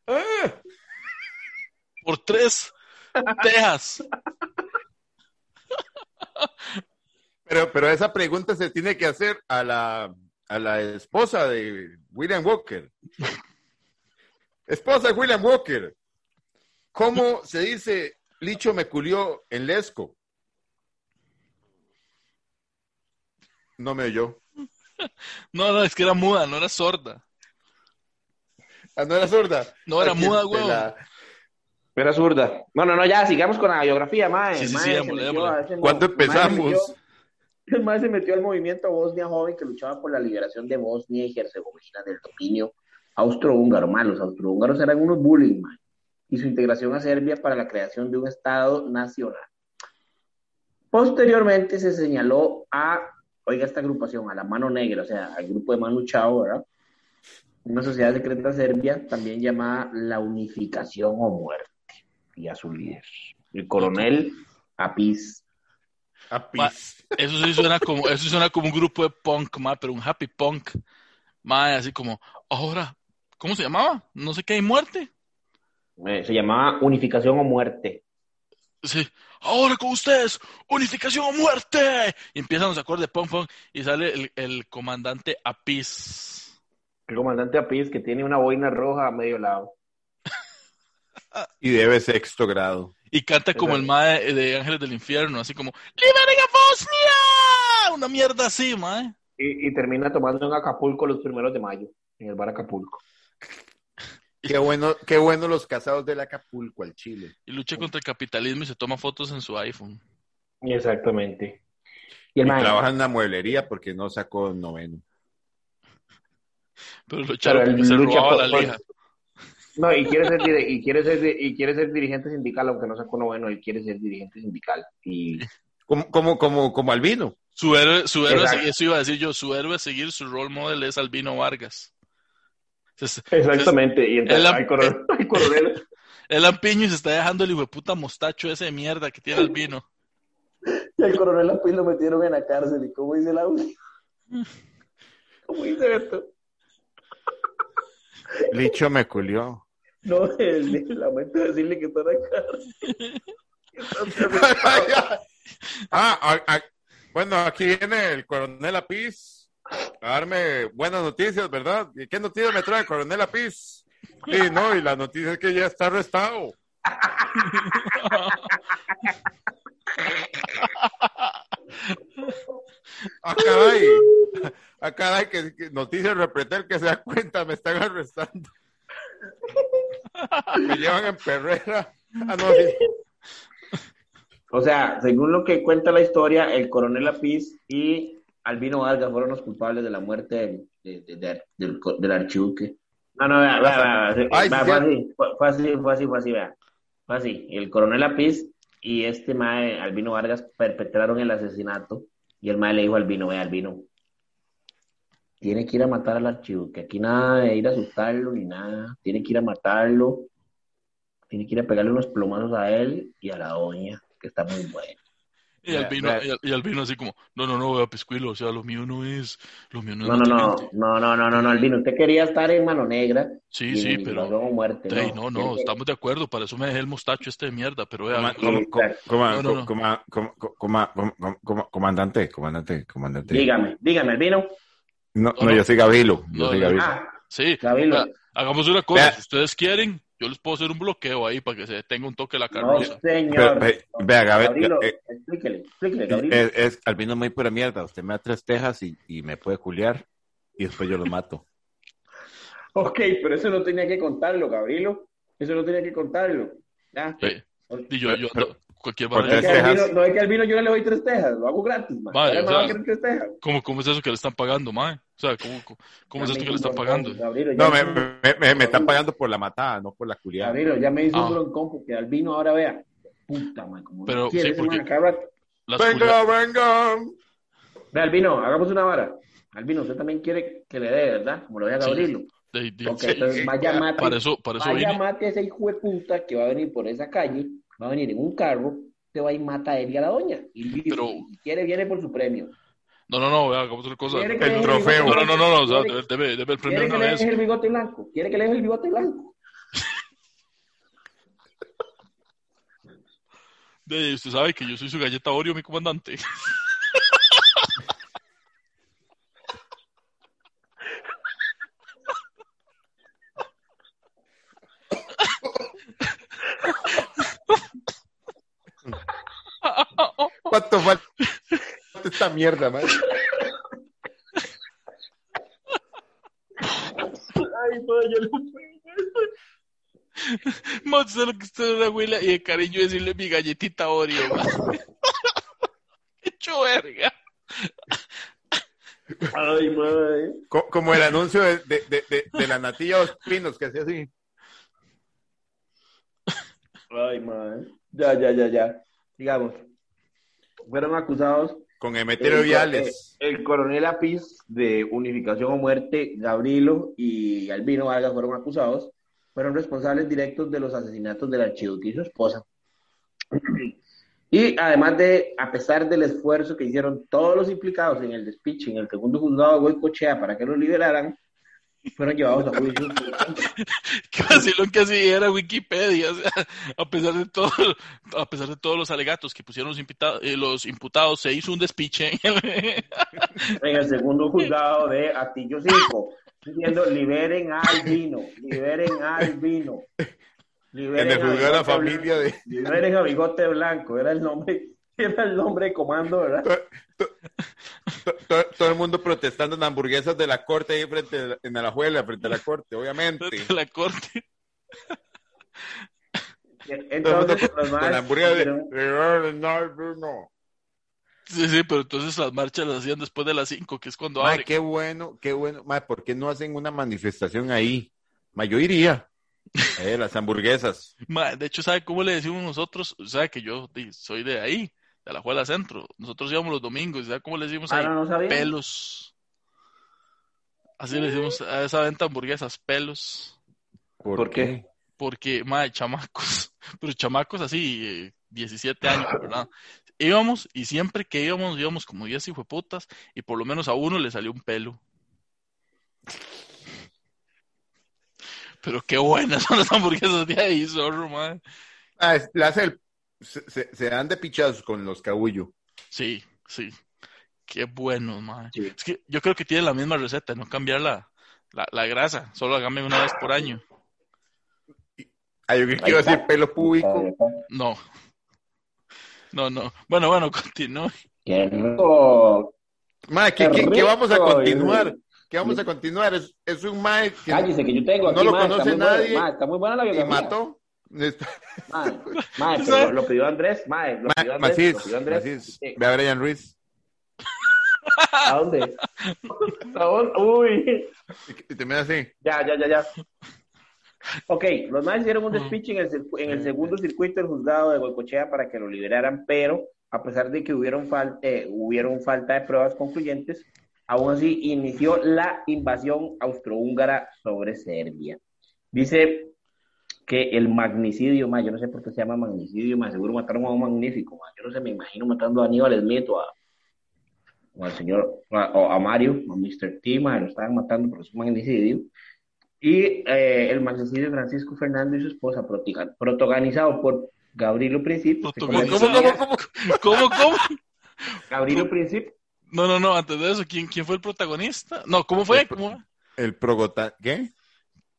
Ah,
Por tres tejas.
Pero, pero esa pregunta se tiene que hacer a la, a la esposa de William Walker. Esposa de William Walker. ¿Cómo se dice Licho me culió en Lesco? No me oyó.
No, no, es que era muda, no era sorda.
Ah, no era sorda.
No, era
Aquí
muda,
la-
Era zurda. No, no, no, ya, sigamos con la biografía, mae.
Sí, sí,
Mae
sí, démosle, démosle.
¿Cuándo
mae
empezamos?
El mae se metió al movimiento Bosnia Joven que luchaba por la liberación de Bosnia y Herzegovina del dominio austrohúngaro. mae. Los austrohúngaros eran unos bullying, mae. Y su integración a Serbia para la creación de un Estado nacional. Posteriormente se señaló a, oiga esta agrupación, a la Mano Negra, o sea, al grupo de Manu Chao, ¿verdad? Una sociedad secreta serbia, también llamada la Unificación o Muerte, y a su líder, el coronel Apis.
a pis.
Ma- Eso sí suena como, eso sí suena como un grupo de punk, ma, pero un happy punk. Ma, así como, ahora, ¿cómo se llamaba? No sé qué hay muerte.
Eh, se llamaba Unificación o Muerte.
Sí, ahora con ustedes, unificación o muerte. Y empiezan los acordes de punk punk y sale el, el comandante Apis.
El comandante Apis que tiene una boina roja a medio lado.
Y debe sexto grado.
Y canta como el
Exacto.
ma de, Ángeles del Infierno, así como, ¡Liberen a Bosnia! Una mierda así, ma.
Y, y termina tomando en Acapulco los primeros de mayo, en el bar Acapulco.
Qué bueno, qué bueno los casados del Acapulco al Chile.
Y lucha contra el capitalismo y se toma fotos en su iPhone.
Exactamente. Y
Y
el mae-
trabaja en una mueblería porque no sacó noveno.
Pero lo echaron
Pero
porque se robaba
por-
la
por-
lija.
No, y quiere ser y quiere ser y quiere ser dirigente sindical, aunque no sacó noveno, él quiere ser dirigente sindical. Y
Como, como, como, como Albino.
Su héroe, su héroe, eso iba a decir yo, su héroe a seguir, su role model es Albino Vargas. Entonces,
exactamente, y entonces
Él-
hay coronel, hay coronel,
el lampiño y se está dejando el hijo de puta mostacho ese de mierda que tiene Albino.
y al coronel Apis lo metieron en la cárcel. ¿Y cómo dice el audio? ¿Cómo dice esto?
Licho me culió.
No, el, el lamento decirle que está en la cárcel.
ah, a- a- bueno, aquí viene el coronel Apis a darme buenas noticias, ¿verdad? ¿Y qué noticias me trae el coronel Apis? Sí, no, y la noticia es que ya está arrestado. Ah, caray. Ah, caray, que, que noticias repretel que se da cuenta, me están arrestando. Me llevan en perrera. Ah, no, sí.
O sea, según lo que cuenta la historia, el coronel Apis y Albino Vargas fueron los culpables de la muerte del, de- de- de- del, del archiduque. No, no, vea, vea, vea, vea,
Ay,
vea,
sí,
fue,
sí.
así, fue, fue así, fue así, fue así, vea. Fue así. El coronel Apis y este mae, Albino Vargas, perpetraron el asesinato y el mae le dijo a Albino, vea, Albino, tiene que ir a matar al archiduque. Aquí nada de ir a asustarlo ni nada. Tiene que ir a matarlo. Tiene que ir a pegarle unos plomazos a él y a la doña, que está muy buena.
Y Albino,
vea.
y Al- y Albino así como, no, no, no, vea, Piscuilo, o sea, lo mío no es, lo mío no es
No, no, no,
matamiento".
no, no, no, no, no, Albino, usted quería estar en mano negra.
Sí,
y
sí, pero,
muerte.
No, no,
que-
estamos de acuerdo, para eso me dejé el mostacho este de mierda, pero vea, No, no, no.
Comandante, comandante, comandante.
Dígame, dígame, Albino.
No,
No,
no,
no.
yo soy Gavilo. Yo
No,
soy
no.
Gavilo.
Ah,
sí,
Gabilo.
vea, hagamos una cosa,
Vea.
si ustedes quieren, yo les puedo hacer un bloqueo ahí para que se tenga un toque la
no,
carroza.
señor.
Pero, ve- vea,
Gabrilo,
eh,
explíquele, explíquele, Gabrilo.
Es, es Albino muy pura mierda. Usted me da tres tejas y, y me puede culiar y después yo los mato.
Ok, pero eso no tenía que contarlo, Gabrilo. Eso no tenía que contarlo. Ya.
Sí. Y yo, yo,
Pero-
cualquier vara.
No es, que al
tejas.
vino, no es que al vino yo no le doy tres tejas, lo hago gratis, man.
Vale,
Ahora
o
me va a
sea,
tres tejas.
¿Cómo, ¿Cómo es eso que le están pagando, mae? O sea, ¿cómo, cómo, cómo es esto que le están pagando?
Gabriel,
No,
me
me, me, me- están pagando por la matada, no por la culiada.
Gabriel, ya me hizo
Ah.
un broncón porque al vino ahora vea. Puta, man, como
Pero,
no quiere
sí,
man
porque-
a cada rato.
Las culiadas-
Venga, venga.
Ve, Albino, hagamos una vara. Albino, usted también quiere que le dé, ¿verdad? Como lo ve a
Sí. De- de-
Ok,
sí,
entonces vaya mate,
para eso, para eso
vaya
vine.
mate a ese hijo de puta que va a venir por esa calle, va a venir en un carro, te va a ir mata a él y a la doña. Y.
Pero-
si quiere, viene por su premio.
No, no, no, vea, otra cosa.
¿Quiere que
El trofeo.
No, no, no, no, o sea,
¿Quiere-
debe, debe, debe el premio
¿Quiere que le deje el bigote blanco? ¿Quiere que le deje el bigote blanco?
De, usted sabe que yo soy su galleta Oreo, mi comandante.
¿Cuánto falta esta mierda, man?
Ay, no, yo no puedo.
Más usted lo que usted es una abuela y de cariño decirle mi galletita Oreo, man. Hecho verga.
Ay, madre.
Co- Como el anuncio de, de, de, de- de la natilla Dos Pinos, que hacía así.
Ay, madre. Ya, ya, ya, ya. Digamos, fueron acusados
Con Emeterio
el,
Viales.
eh, el coronel Apiz de Unificación o Muerte, Gabrilo y Albino Vargas fueron acusados. Fueron responsables directos de los asesinatos del archiduque y su esposa. Y además de, a pesar del esfuerzo que hicieron todos los implicados en el despiche en el segundo juzgado de Goicochea para que los liberaran, fueron llevados a juicio.
Qué vacilón que así era Wikipedia, o sea, a pesar de todo, a pesar de todos los alegatos que pusieron los, imputados, los imputados, se hizo un despiche.
en el segundo juzgado de Atillo 5, diciendo liberen al vino, liberen al vino.
En el juzgado de la familia de...
Liberen a Bigote Blanco, era el nombre, era el nombre de comando, ¿verdad?
To- to- to- todo el mundo protestando en hamburguesas de la corte ahí frente a la- en Alajuela, frente a la corte, obviamente.
de la corte.
Todo el mundo
Entonces,
con,
los
con
más
la hamburguesa de...
dijeron,
No, no.
Sí, sí, pero entonces las marchas las hacían después de las 5, que es cuando abre.
qué bueno, qué bueno. Mae, ¿por qué no hacen una manifestación ahí? Mae, yo iría. Eh, las hamburguesas.
Ma, de hecho, ¿sabe cómo le decimos nosotros? ¿Sabe que yo soy de ahí, de la Juela Centro? Nosotros íbamos los domingos, ¿sabe cómo le decimos
Ah,
ahí?
no, no sabía.
Pelos. Así le decimos a esa venta hamburguesas, pelos.
¿Por qué?
Porque, madre, chamacos, pero chamacos así, eh, 17 años, ¿verdad? Íbamos y siempre que íbamos, íbamos como 10 hijueputas y por lo menos a uno le salió un pelo. Pero qué buenas son las hamburguesas de ahí, zorro, madre.
Ah, es- le hace el- se, se- se dan de pichazos con los cabullo.
Sí, sí. Qué buenos, madre.
Sí.
Es que yo creo que tienen la misma receta, no cambiar la, la, la grasa, solo hágame una vez por año.
Ah, yo quiero decir pelo público.
No. No, no. Bueno, bueno, continúe.
Qué rico.
Mae, ¿qué,
Qué
qué- qué vamos a continuar? ¿Qué vamos a continuar? Es, es un mae que
Cállese, que yo tengo
no
aquí,
lo
está
conoce
buena,
nadie
ma, está muy buena la
y
biografía.
mató.
Ma, ma, pero lo, lo pidió Andrés, ma, lo
Ma-
pidió Andrés, lo
Macís,
pidió Andrés.
Macís,
Sí.
ve a Brian Ruiz.
¿A dónde? ¿A dónde? Uy.
Y termina así.
Ya, ya, ya, ya. Ok, los más hicieron un despiche en el, circu- en el segundo circuito del juzgado de Goicochea para que lo liberaran, pero a pesar de que hubieron, fal- eh, hubieron falta de pruebas concluyentes, aún así inició la invasión austrohúngara sobre Serbia. Dice que el magnicidio, ma, yo no sé por qué se llama magnicidio, más seguro mataron a un magnífico, ma. yo no sé, me imagino matando a Aníbal Smith o, a, o al señor, a- o a Mario, a Mr. T, ma, lo estaban matando por su magnicidio. Y eh, el magnicidio de Francisco Fernando y su esposa, protagonizado por Gabrielo Princip.
¿Cómo, cómo, cómo?
¿Cómo, cómo?
Gabrielo Princip,
No, no, no, antes de eso, ¿quién, quién fue el protagonista? No, ¿cómo fue? ¿Cómo?
El progota... ¿Qué?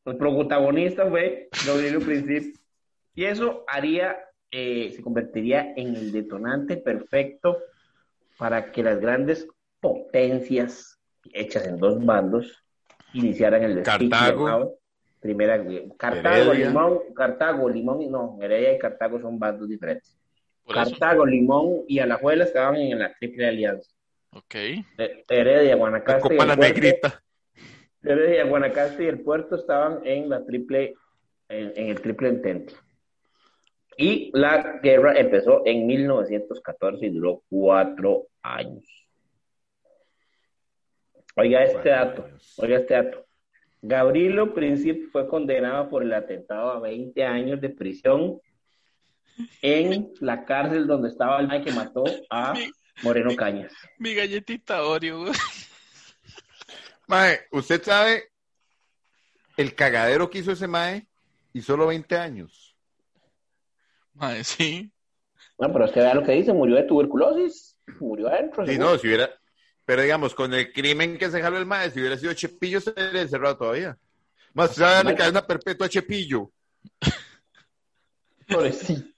El protagonista fue Gabrielo Princip. Y eso haría, eh, se convertiría en el detonante perfecto para que las grandes potencias hechas en dos bandos iniciaran el despiche
Cartago.
llamado Primera Guerra. Cartago,
Heredia.
Limón, Cartago, Limón y no, Heredia y Cartago son bandos diferentes.
Por eso.
Cartago, Limón y Alajuela estaban en la Triple Alianza.
Ok.
Eh, Heredia,
La
Guanacaste y
Copa la
Puerto-
Negrita.
Heredia, Guanacaste y el Puerto estaban en la triple, en, en el triple entente. Y la guerra empezó en 1914 y duró cuatro años. Oiga este dato, oiga este dato. Gabrielo Príncipe fue condenado por el atentado a 20 años de prisión en la cárcel donde estaba el que mató a Moreno Cañas.
Mi galletita Oreo.
Mae, usted sabe el cagadero que hizo ese mae y solo 20 años.
Mae, sí.
No, pero es que vea lo que dice, murió de tuberculosis, murió adentro.
Sí,
seguro.
no, si hubiera. Pero digamos, con el crimen que se jaló el mae, si hubiera sido Chepillo, se hubiera encerrado todavía. Más, se va a darle cadena perpetua a Chepillo.
Pobrecito.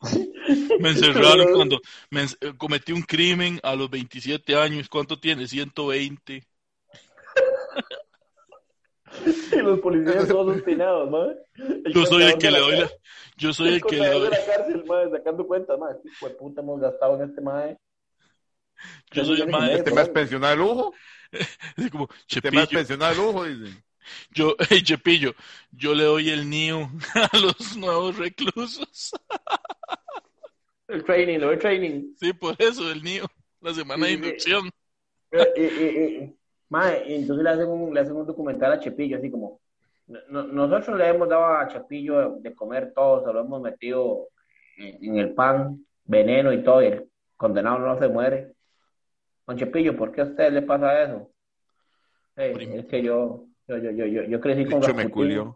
Me encerraron cuando me cometí un crimen a los 27 años. ¿Cuánto tiene? 120.
Y los policías todos obstinados, ¿no?
Yo soy el que le doy la, yo soy el que le
de
doy,
la cárcel, madre, sacando cuentas, madre. Hijo de puta, hemos gastado en este madre.
yo soy el mae,
Este más pensionado de lujo.
así como
Este más pensionado de lujo, dicen.
yo, hey, Chepillo, yo le doy el niño a los nuevos reclusos.
El training, lo de training.
Sí, por eso, el niño, la semana de
Sí,
inducción.
Eh, eh, eh, eh, Mae, entonces le hacen, un, le hacen un documental a Chepillo, así como, no- no- nosotros le hemos dado a Chepillo de comer todo, se lo hemos metido en, en el pan, veneno y todo, y el condenado no se muere. Don Chepillo, ¿por qué a usted le pasa eso? Eh,
Prim-
es que yo, yo, yo, yo, yo, crecí con Rasputín,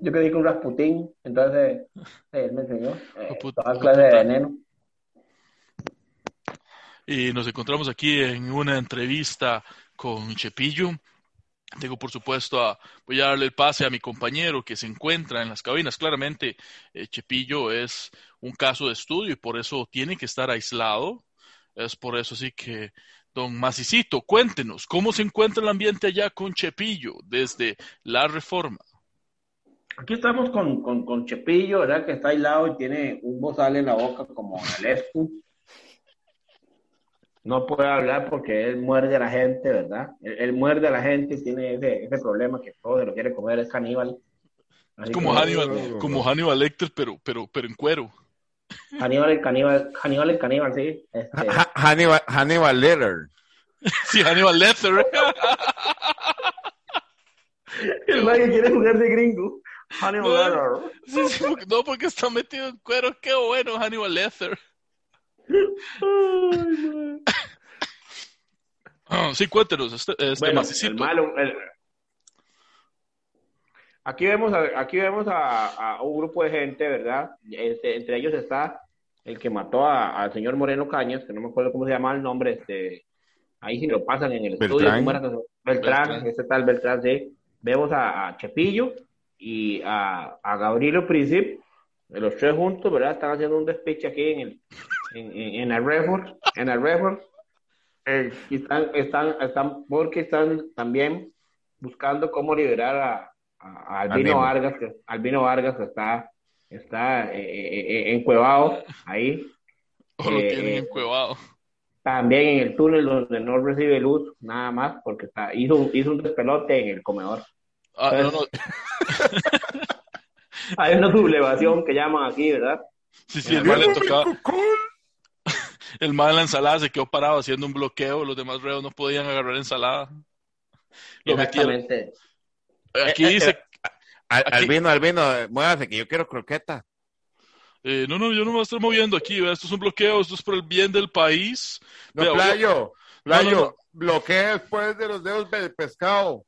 yo crecí con Rasputín, entonces eh, él me enseñó eh,
Hijo
toda
puta.
clase de veneno.
Y nos encontramos aquí en una entrevista con Chepillo. Tengo, por supuesto, a, voy a darle el pase a mi compañero que se encuentra en las cabinas. Claramente, eh, Chepillo es un caso de estudio y por eso tiene que estar aislado. Es por eso así que, don Macicito, cuéntenos, ¿cómo se encuentra el ambiente allá con Chepillo desde la reforma?
Aquí estamos con, con, con Chepillo, ¿verdad? Que está aislado y tiene un bozal en la boca como el Escu. No puede hablar porque él muerde a la gente, ¿verdad? Él, él muerde a la gente y tiene ese, ese problema que todo se lo quiere comer, es caníbal. Así
Es como
que-
Hannibal, como Hannibal Lecter, pero, pero, pero en cuero.
Hannibal el caníbal, Hannibal el caníbal, sí. Este,
Ha- Hannibal, Hannibal Letter.
Sí, Hannibal Lecter.
el nadie quiere jugar de gringo. Hannibal
No.
Lecter.
Sí, sí, porque- no, porque está metido en cuero. Qué bueno, Hannibal Lecter.
Ay.
Ah, sí, cuéntenos, este, este
Bueno, el malo, el- Aquí vemos, a, aquí vemos a, a un grupo de gente, ¿verdad? Este, entre ellos está el que mató al señor Moreno Cañas, que no me acuerdo cómo se llama el nombre, este, ahí sí lo pasan en el estudio.
Beltrán.
¿cómo era que se- Beltrán,
Beltrán.
ese tal Beltrán, sí. Vemos a, a Chepillo y a, a Gabrielo Príncipe, de los tres juntos, ¿verdad? Están haciendo un despiche aquí en el, en, el Redford, en el Redford. Eh, están, están, están, porque están también buscando cómo liberar a, a- a Albino. Vargas, que Albino Vargas está, está eh, eh, eh, encuevado ahí,
O lo
eh,
tienen
eh,
encuevado.
también en el túnel donde no recibe luz, nada más, porque está, hizo, un- hizo un despelote en el comedor.
Ah, no, no.
Hay una sublevación que llaman aquí, ¿verdad?
Sí, sí, el mal le tocaba. El mal en la ensalada se quedó parado haciendo un bloqueo. Los demás reos no podían agarrar ensalada. Lo metieron.
Exactamente.
Aquí
Eh, eh,
dice.
Al-
Aquí-
Albino, Albino, eh, muévase que yo quiero croqueta.
eh, no, no, yo no me voy a estar moviendo aquí. vea, Esto es un bloqueo. Esto es por el bien del país.
No,
Vea,
Playo, Playo,
No, no, no.
bloquea después de los dedos del pescado.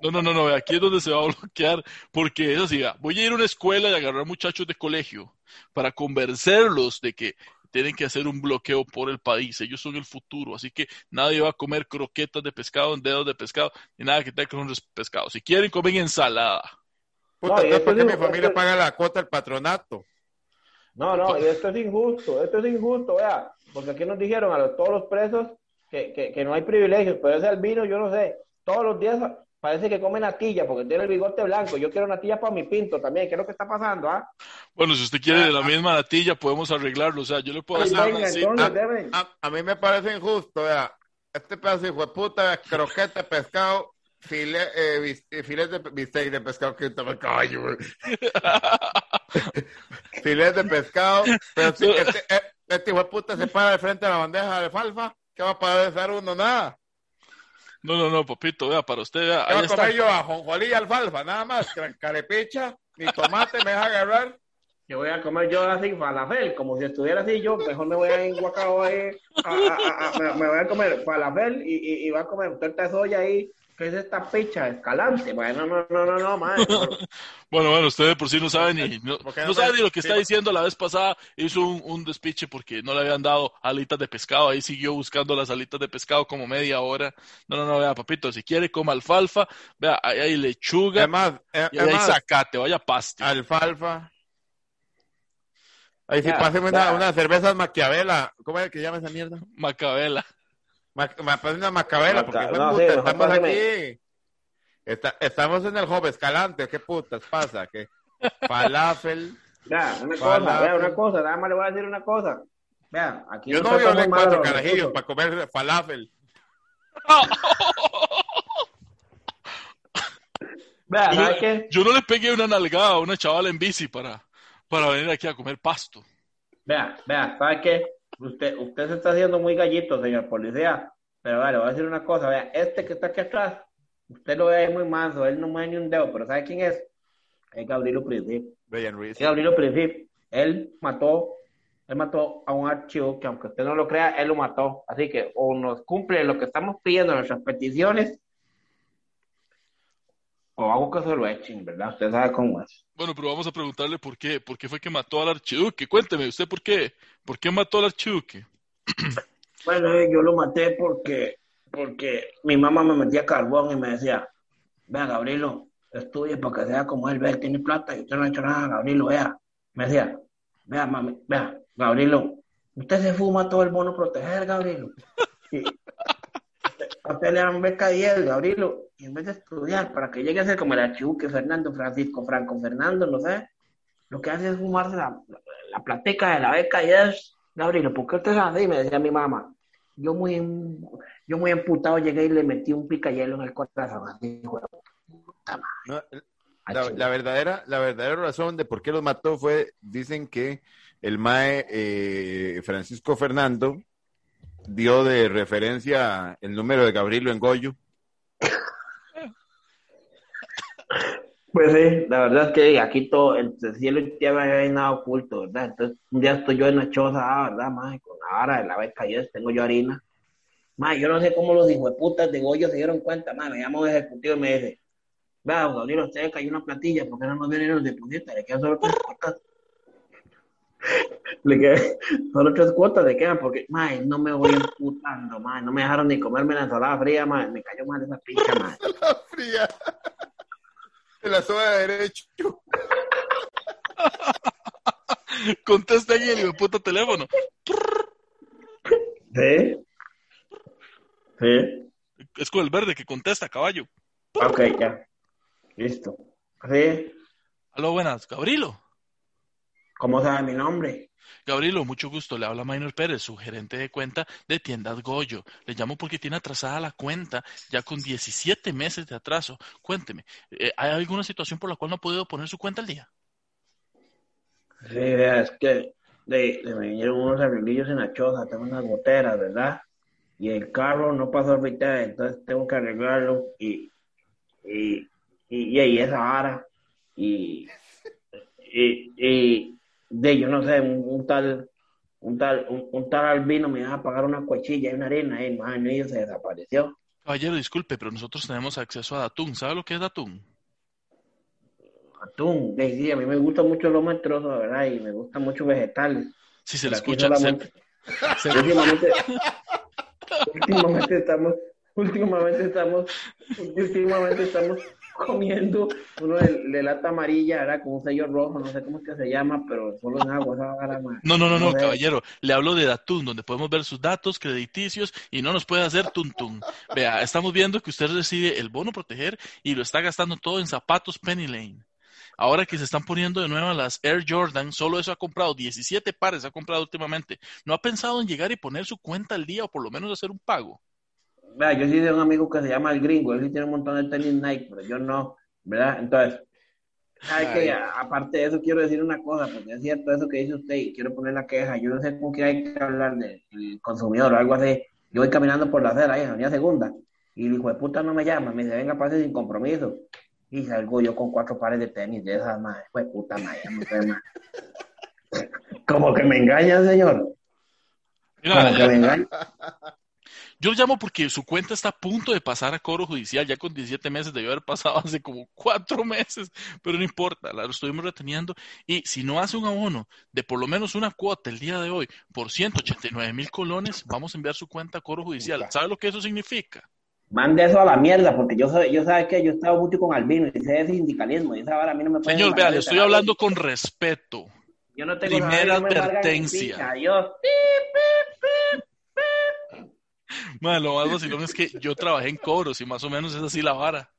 No, no, no, no, aquí es donde se va a bloquear, porque es así, voy a ir a una escuela y agarrar muchachos de colegio para convencerlos de que tienen que hacer un bloqueo por el país, ellos son el futuro, así que nadie va a comer croquetas de pescado, dedos de pescado, ni nada que tenga con pescado. Si quieren, comen ensalada.
Puta,
No, y
entonces,
esto
¿por qué
es
mi familia
esto-
paga la cuota del patronato?
No, no, y esto es injusto, esto es injusto, vea, porque aquí nos dijeron a los- todos los presos que, que, que no hay privilegios, pero ese albino, yo no sé, todos los días parece que come natilla porque tiene el bigote blanco. Yo quiero natilla para mi pinto también. ¿Qué es lo que está pasando, ah?
Bueno, si usted quiere de la misma natilla, podemos arreglarlo. O sea, yo le puedo hacer
venga,
así.
entonces,
Ah,
deben.
A, a mí me parece injusto, vea. Este pedazo de hijo de puta, croquete, pescado, filet, eh, bis- eh, filet de bistec de pescado, que caballo, güey. filet de pescado, pero si este, eh, este hijo de puta se para de frente a la bandeja de alfalfa, ¿qué va a padecer uno? Nada.
No, no, no, papito, vea, para usted, vea,
¿Qué
ahí
va a
está.
comer yo? Ajonjolí y alfalfa, nada más. Ca- Carepicha, ni tomate me deja agarrar.
Yo voy a comer yo así falafel, como si estuviera así yo, mejor me voy a ir guacao ahí, a- a- a- a- me, me voy a comer falafel y, y, y voy a comer torta de soya ahí, ¿qué es esta picha? Escalante, bueno, no, no, no, no, madre.
Bueno, bueno, usted de por sí no sabe ni, no,
¿Por qué
no
no
sabe
me-
ni lo que
sí,
está diciendo. La vez pasada hizo un, un despiche porque no le habían dado alitas de pescado. Ahí siguió buscando las alitas de pescado como media hora. No, no, no, vea, papito, si quiere coma alfalfa, vea, ahí hay lechuga
Además, eh,
y ahí hay
además,
zacate, vaya paste.
alfalfa. Ahí sí,
Ya,
páseme una, una cerveza maquiavela. ¿Cómo es que llama esa mierda?
Macabela.
Ma, ma- páseme una macabela, porque
no,
puta,
sí,
estamos aquí. Está- estamos en el Joven Escalante, ¿qué putas pasa? ¿Qué? Falafel.
Vea, una cosa,
Falafel.
vea, una cosa, nada más le voy a decir una cosa. Vea, aquí
Yo no violé cuatro carajillos para comer falafel.
Vea,
Yo,
¿sabes qué?
yo no le pegué una nalgada a una chavala en bici para, para venir aquí a comer pasto.
Vea, vea, ¿sabe qué? Usted, usted se está haciendo muy gallito, señor policía. Pero vea, le voy a decir una cosa, vea, este que está aquí atrás, usted lo ve muy manso, él no mueve ni un dedo, pero ¿sabe quién es? Es Gabrielo Princip. Gabrielo Princip. Él mató, él mató a un archivo que aunque usted no lo crea, él lo mató. Así que o nos cumple lo que estamos pidiendo, nuestras peticiones, o hago que se lo echen, ¿verdad? Usted sabe cómo es.
Bueno, pero vamos a preguntarle por qué. ¿Por qué fue que mató al archiduque? Cuénteme, ¿usted por qué? ¿Por qué mató al archiduque?
Bueno, eh, yo lo maté porque, porque mi mamá me metía carbón y me decía, vea, Gabrielo, estudie para que sea como él, vea, él tiene plata y usted no ha hecho nada, Gabrielo, vea. Me decía, vea, mami, vea, Gabrielo, usted se fuma todo el bono proteger, Gabrielo. Y usted le dan beca 10, Gabrielo, y en vez de estudiar para que llegue a ser como el archiduque Fernando Francisco, Franco Fernando, no sé, lo que hace es fumarse la, la, la platica de la beca 10. Gabrielo, ¿por qué usted es así? Me decía mi mamá. Yo muy, yo muy emputado llegué y le metí un picayelo en el corazón. Así.
No, la, la verdadera, la verdadera razón de por qué los mató fue, dicen que el mae eh, Francisco Fernando dio de referencia el número de Gabrielo en Goyo.
Pues sí, la verdad es que aquí todo, el cielo y tierra hay nada oculto, ¿verdad? Entonces, un día estoy yo en la choza, ah, ¿verdad, mae? Con la vara de la beca y tengo yo harina. Mae, yo no sé cómo los hijueputas de Goyo se dieron cuenta, mae, me llama un ejecutivo y me dice, vea, Gabriel, usted cayó una platilla, ¿por qué no nos vienen los depositas? Le quedan solo cuotas. Le solo tres cuotas, le quedan, porque, mae, no me voy emputando, mae, no me dejaron ni comerme la ensalada fría, mae, me cayó mal esa picha, mae.
La fría. De la soda de derecho.
Contesta ahí el de puta teléfono.
¿Sí? ¿Sí?
Es con el verde que contesta, caballo.
Ok, ya. Listo. ¿Sí?
Aló, buenas. Gabrilo.
¿Cómo sabe mi nombre?
Gabrilo, mucho gusto. Le habla Maynor Pérez, su gerente de cuenta de Tiendas Goyo. Le llamo porque tiene atrasada la cuenta, ya con 17 meses de atraso. Cuénteme, eh, ¿hay alguna situación por la cual no ha podido poner su cuenta al día?
Sí, es que de me vinieron unos arreglillos en la choza, tengo unas goteras, ¿verdad? Y el carro no pasó a mitad, entonces tengo que arreglarlo y, y, y, y, esa vara. Y, y, y de yo no sé, un, un tal, un tal, un, un, tal albino me iba a pagar una cuchilla y una arena y man, y se desapareció.
Caballero, disculpe, pero nosotros tenemos acceso a Datún. ¿Sabe lo que es Datún?
Atún, sí, sí, a mí me gusta mucho los metrosos, ¿verdad? Y me gustan mucho vegetales.
Si se le escucha,
solamente-
se-
últimamente, últimamente estamos, últimamente estamos, últimamente estamos comiendo uno de, de lata amarilla, era con un sello rojo, no sé cómo es que se llama, pero solo en agua, esa.
No, no, no, no, caballero. Le hablo de Datun, donde podemos ver sus datos crediticios y no nos puede hacer tuntun. Vea, estamos viendo que usted recibe el bono proteger y lo está gastando todo en zapatos Penny Lane. Ahora que se están poniendo de nuevo las Air Jordan, solo eso ha comprado 17 pares, ha comprado últimamente. ¿No ha pensado en llegar y poner su cuenta al día o por lo menos hacer un pago?
Vea, yo sí de un amigo que se llama El Gringo, él sí tiene un montón de tenis Nike, pero yo no, ¿verdad? Entonces, ¿sabe? A- Aparte de eso, quiero decir una cosa, porque es cierto eso que dice usted y quiero poner la queja. Yo no sé con qué hay que hablar del consumidor o algo así. Yo voy caminando por la acera ahí en Segunda y el hijo de puta no me llama, me dice, venga, pase sin compromiso. Y salgo yo con cuatro pares de tenis de esas, madre, de puta, madre, no. Como que me engañan, señor. Como que me engañan.
Yo lo llamo porque su cuenta está a punto de pasar a cobro judicial, ya con 17 meses, debió haber pasado hace como 4 meses, pero no importa, la lo estuvimos reteniendo. Y si no hace un abono de por lo menos una cuota el día de hoy por 189 mil colones, vamos a enviar su cuenta a cobro judicial. ¿Sabe lo que eso significa?
Mande eso a la mierda, porque yo soy, yo sabes que yo he estado mucho con Albino y sé de sindicalismo y esa vara a mí no me puede
Señor, vea, le estoy hablando con respeto.
Yo no tengo
primera
nada,
advertencia.
Adiós.
Madre, lo más vacilón es que yo trabajé en cobros y más o menos es así la vara.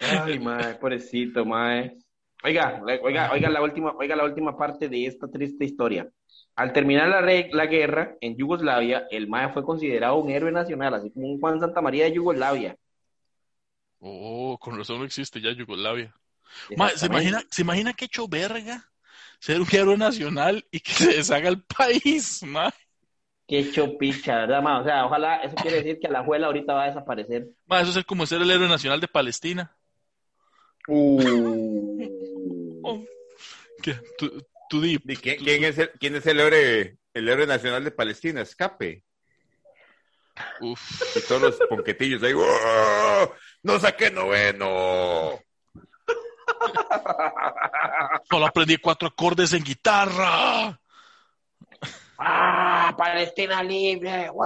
Ay, mae, pobrecito, mae. Oiga, oiga, oiga la última, oiga la última parte de esta triste historia. Al terminar la, re- la guerra en Yugoslavia, el mae fue considerado un héroe nacional, así como un Juan Santa María de Yugoslavia.
Oh, con razón no existe ya Yugoslavia. ¿se, imagina, ¿Se imagina qué hecho verga ser un héroe nacional y que se deshaga el país, ma?
Qué chopicha, ¿verdad, mae? O sea, ojalá, eso quiere decir que la abuela ahorita va a desaparecer.
Ma, eso es como ser el héroe nacional de Palestina.
Uh.
Oh, ¿qué? Tú, tú di,
¿Y quién, quién es el, quién es el héroe, el héroe nacional de Palestina? Escape.
uf.
Y todos los ponquetillos ahí. ¡oh! ¡No saqué noveno!
Solo aprendí cuatro acordes en guitarra.
¡Ah! ¡Palestina libre! ¡Wow!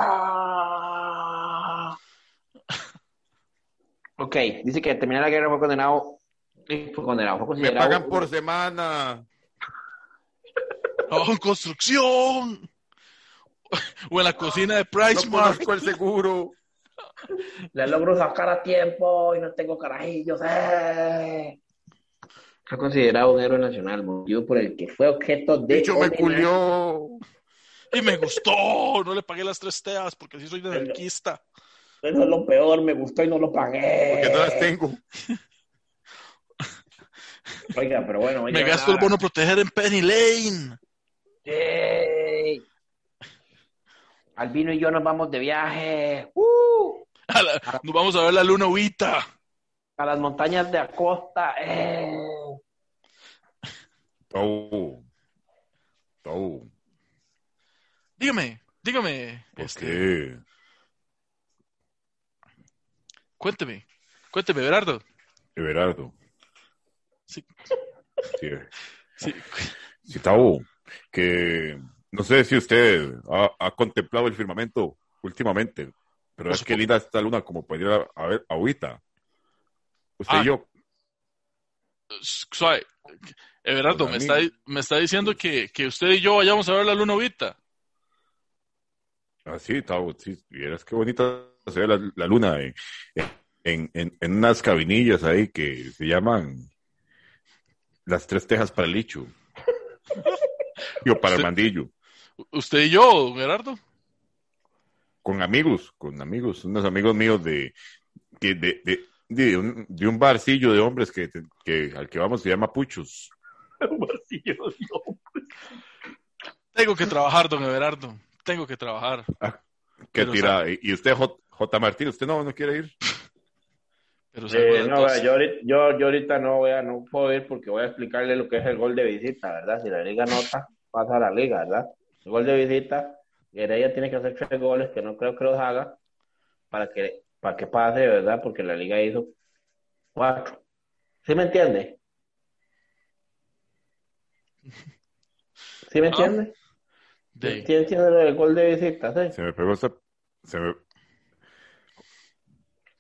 Ok, dice que al terminar la guerra fue condenado. Fue condenado, fue
Me
considerado.
pagan por semana.
Trabajo en construcción. O en la cocina de
No
Price Mart.
conozco el seguro.
Le logro sacar a tiempo y no tengo carajillos. ¡eh! Fue considerado un héroe nacional, motivo por el que fue objeto de.
Bicho me culió.
Y me gustó. No le pagué las tres teas porque sí soy anarquista.
Eso es lo peor, me gustó y no lo pagué.
Porque no las tengo.
Oiga, pero bueno,
Me gasto el bono proteger en Penny Lane.
¡Yay! Albino y yo nos vamos de viaje. ¡Uh!
A la- nos vamos a ver la luna Huita.
a las montañas de Acosta. ¡eh!
Tau. Tau.
Dígame, dígame.
¿Por
este,
qué?
Cuénteme, cuénteme, Berardo.
Everardo.
Sí.
Sí.
Sí.
Sí, Tau, que no sé si usted ha, ha contemplado el firmamento últimamente, pero es que linda esta luna como podría haber ahorita. Usted
Ah.
y yo,
Suave. Everardo, me está, me está diciendo que, que usted y yo vayamos a ver la luna Huita.
Así, Tau, sí, vieras qué bonita se ve la, la luna en, en, en, en unas cabinillas ahí que se llaman las tres tejas para el licho. Yo para el mandillo.
¿Usted y yo, Gerardo?
con amigos, con amigos, unos amigos míos de, de, de, de un, de un barcillo de hombres que, que al que vamos se llama Puchos.
Tengo que trabajar, don Everardo. Tengo que trabajar.
Que
Pero,
tira, y usted, J, J. Martín, ¿usted no, no quiere ir?
Pero
Eh, no, yo, ahorita, yo, yo ahorita no voy a, no puedo ir porque voy a explicarle lo que es el gol de visita, ¿verdad? Si la liga nota, pasa a la liga, ¿verdad? El gol de visita, Heredia tiene que hacer tres goles, que no creo que los haga, para que, para que pase, ¿verdad? Porque la liga hizo cuatro. ¿Sí me entiende? ¿Sí me
Ah,
entiende?
De-
¿Sí entiende lo del gol de visita? Sí.
Se me pegó esa, se me,